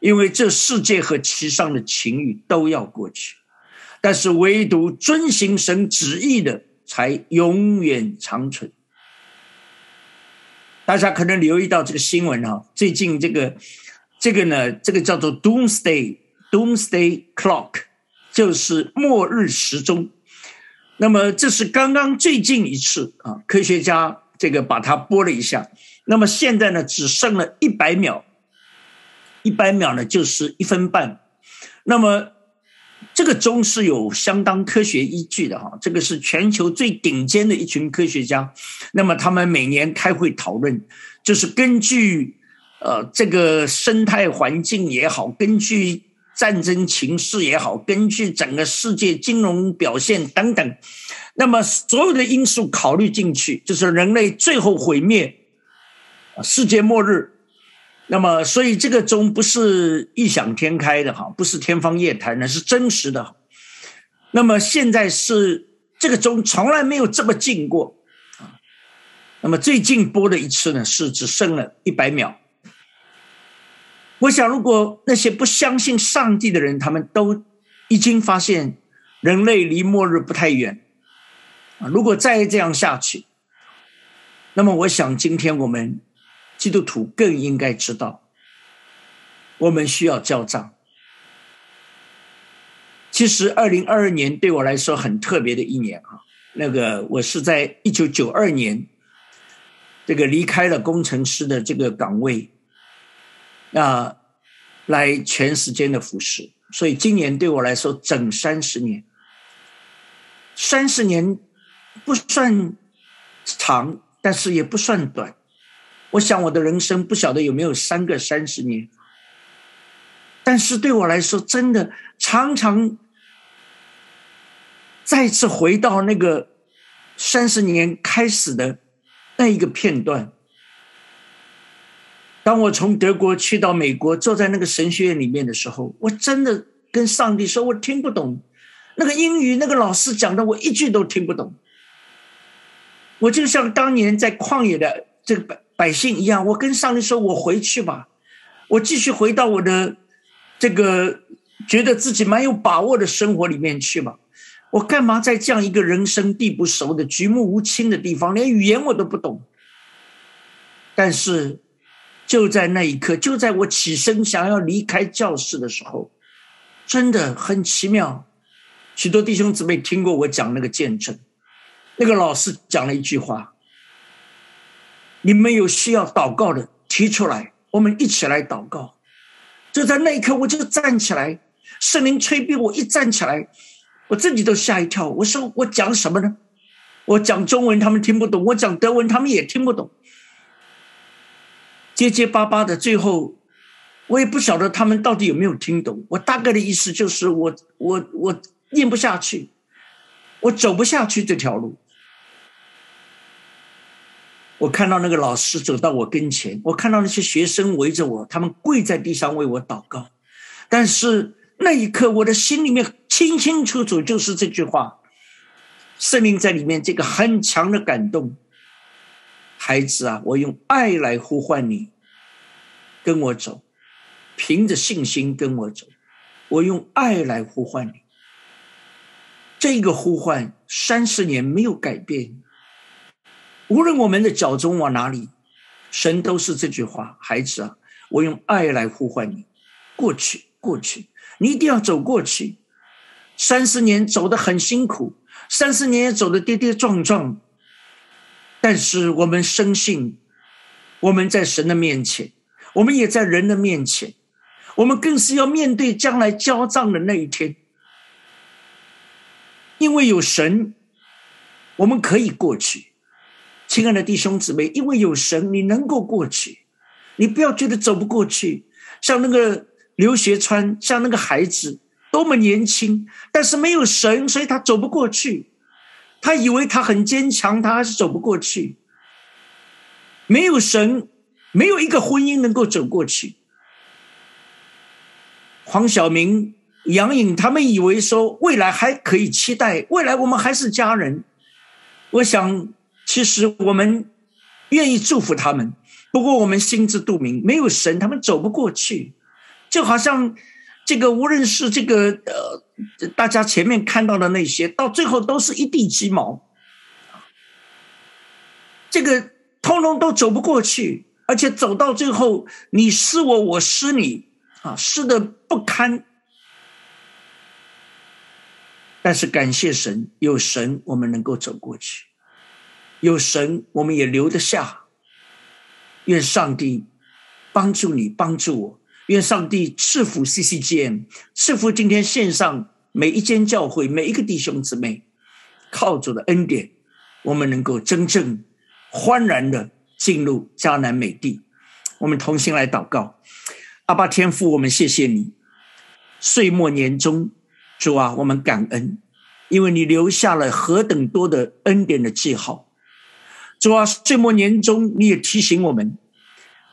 因为这世界和其上的情欲都要过去，但是唯独遵行神旨意的，才永远长存。大家可能留意到这个新闻哈，最近这个这个呢，这个叫做 Doomsday Doomsday Clock，就是末日时钟。那么这是刚刚最近一次啊，科学家这个把它拨了一下。那么现在呢，只剩了一百秒，一百秒呢就是一分半。那么这个钟是有相当科学依据的哈，这个是全球最顶尖的一群科学家。那么他们每年开会讨论，就是根据呃这个生态环境也好，根据。战争情势也好，根据整个世界金融表现等等，那么所有的因素考虑进去，就是人类最后毁灭，世界末日。那么，所以这个钟不是异想天开的哈，不是天方夜谭，那是真实的。那么现在是这个钟从来没有这么近过啊。那么最近播的一次呢，是只剩了一百秒。我想，如果那些不相信上帝的人，他们都已经发现人类离末日不太远啊！如果再这样下去，那么我想，今天我们基督徒更应该知道，我们需要交账。其实，二零二二年对我来说很特别的一年啊！那个，我是在一九九二年这个离开了工程师的这个岗位。那来全时间的服侍，所以今年对我来说整三十年，三十年不算长，但是也不算短。我想我的人生不晓得有没有三个三十年，但是对我来说，真的常常再次回到那个三十年开始的那一个片段。当我从德国去到美国，坐在那个神学院里面的时候，我真的跟上帝说，我听不懂那个英语，那个老师讲的，我一句都听不懂。我就像当年在旷野的这个百百姓一样，我跟上帝说：“我回去吧，我继续回到我的这个觉得自己蛮有把握的生活里面去吧。我干嘛在这样一个人生地不熟的、举目无亲的地方，连语言我都不懂？但是就在那一刻，就在我起身想要离开教室的时候，真的很奇妙。许多弟兄姊妹听过我讲那个见证。”那个老师讲了一句话：“你们有需要祷告的提出来，我们一起来祷告。”就在那一刻，我就站起来，圣灵催逼我一站起来，我自己都吓一跳。我说：“我讲什么呢？我讲中文他们听不懂，我讲德文他们也听不懂，结结巴巴的。最后，我也不晓得他们到底有没有听懂。我大概的意思就是，我我我念不下去，我走不下去这条路。”我看到那个老师走到我跟前，我看到那些学生围着我，他们跪在地上为我祷告。但是那一刻，我的心里面清清楚楚就是这句话：圣灵在里面，这个很强的感动。孩子啊，我用爱来呼唤你，跟我走，凭着信心跟我走。我用爱来呼唤你，这个呼唤三十年没有改变。无论我们的脚中往哪里，神都是这句话：孩子啊，我用爱来呼唤你，过去，过去，你一定要走过去。三十年走得很辛苦，三十年也走得跌跌撞撞，但是我们深信，我们在神的面前，我们也在人的面前，我们更是要面对将来交账的那一天，因为有神，我们可以过去。亲爱的弟兄姊妹，因为有神，你能够过去，你不要觉得走不过去。像那个刘学川，像那个孩子，多么年轻，但是没有神，所以他走不过去。他以为他很坚强，他还是走不过去。没有神，没有一个婚姻能够走过去。黄晓明、杨颖他们以为说未来还可以期待，未来我们还是家人。我想。其实我们愿意祝福他们，不过我们心知肚明，没有神，他们走不过去。就好像这个，无论是这个呃，大家前面看到的那些，到最后都是一地鸡毛，这个通通都走不过去，而且走到最后，你失我，我失你，啊，失的不堪。但是感谢神，有神，我们能够走过去。有神，我们也留得下。愿上帝帮助你，帮助我。愿上帝赐福 CCGM，赐福今天线上每一间教会，每一个弟兄姊妹，靠主的恩典，我们能够真正欢然的进入迦南美地。我们同心来祷告，阿爸天父，我们谢谢你。岁末年终，主啊，我们感恩，因为你留下了何等多的恩典的记号。主啊，岁末年终，你也提醒我们，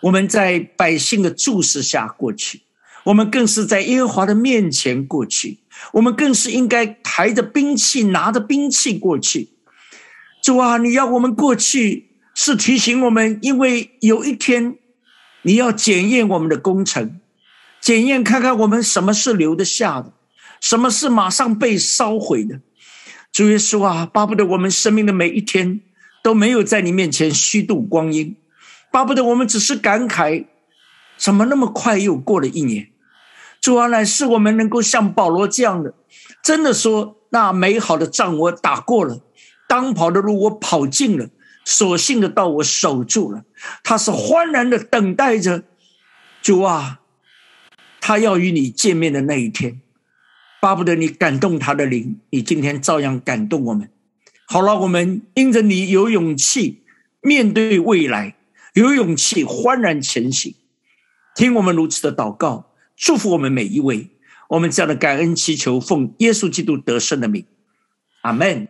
我们在百姓的注视下过去，我们更是在耶和华的面前过去，我们更是应该抬着兵器，拿着兵器过去。主啊，你要我们过去，是提醒我们，因为有一天你要检验我们的工程，检验看看我们什么是留得下的，什么是马上被烧毁的。主耶稣啊，巴不得我们生命的每一天。都没有在你面前虚度光阴，巴不得我们只是感慨，怎么那么快又过了一年？主啊，乃是我们能够像保罗这样的，真的说，那美好的仗我打过了，当跑的路我跑尽了，所幸的道我守住了。他是欢然的等待着，主啊，他要与你见面的那一天，巴不得你感动他的灵，你今天照样感动我们。好了，我们因着你有勇气面对未来，有勇气欢然前行。听我们如此的祷告，祝福我们每一位。我们这样的感恩祈求，奉耶稣基督得胜的名，阿门。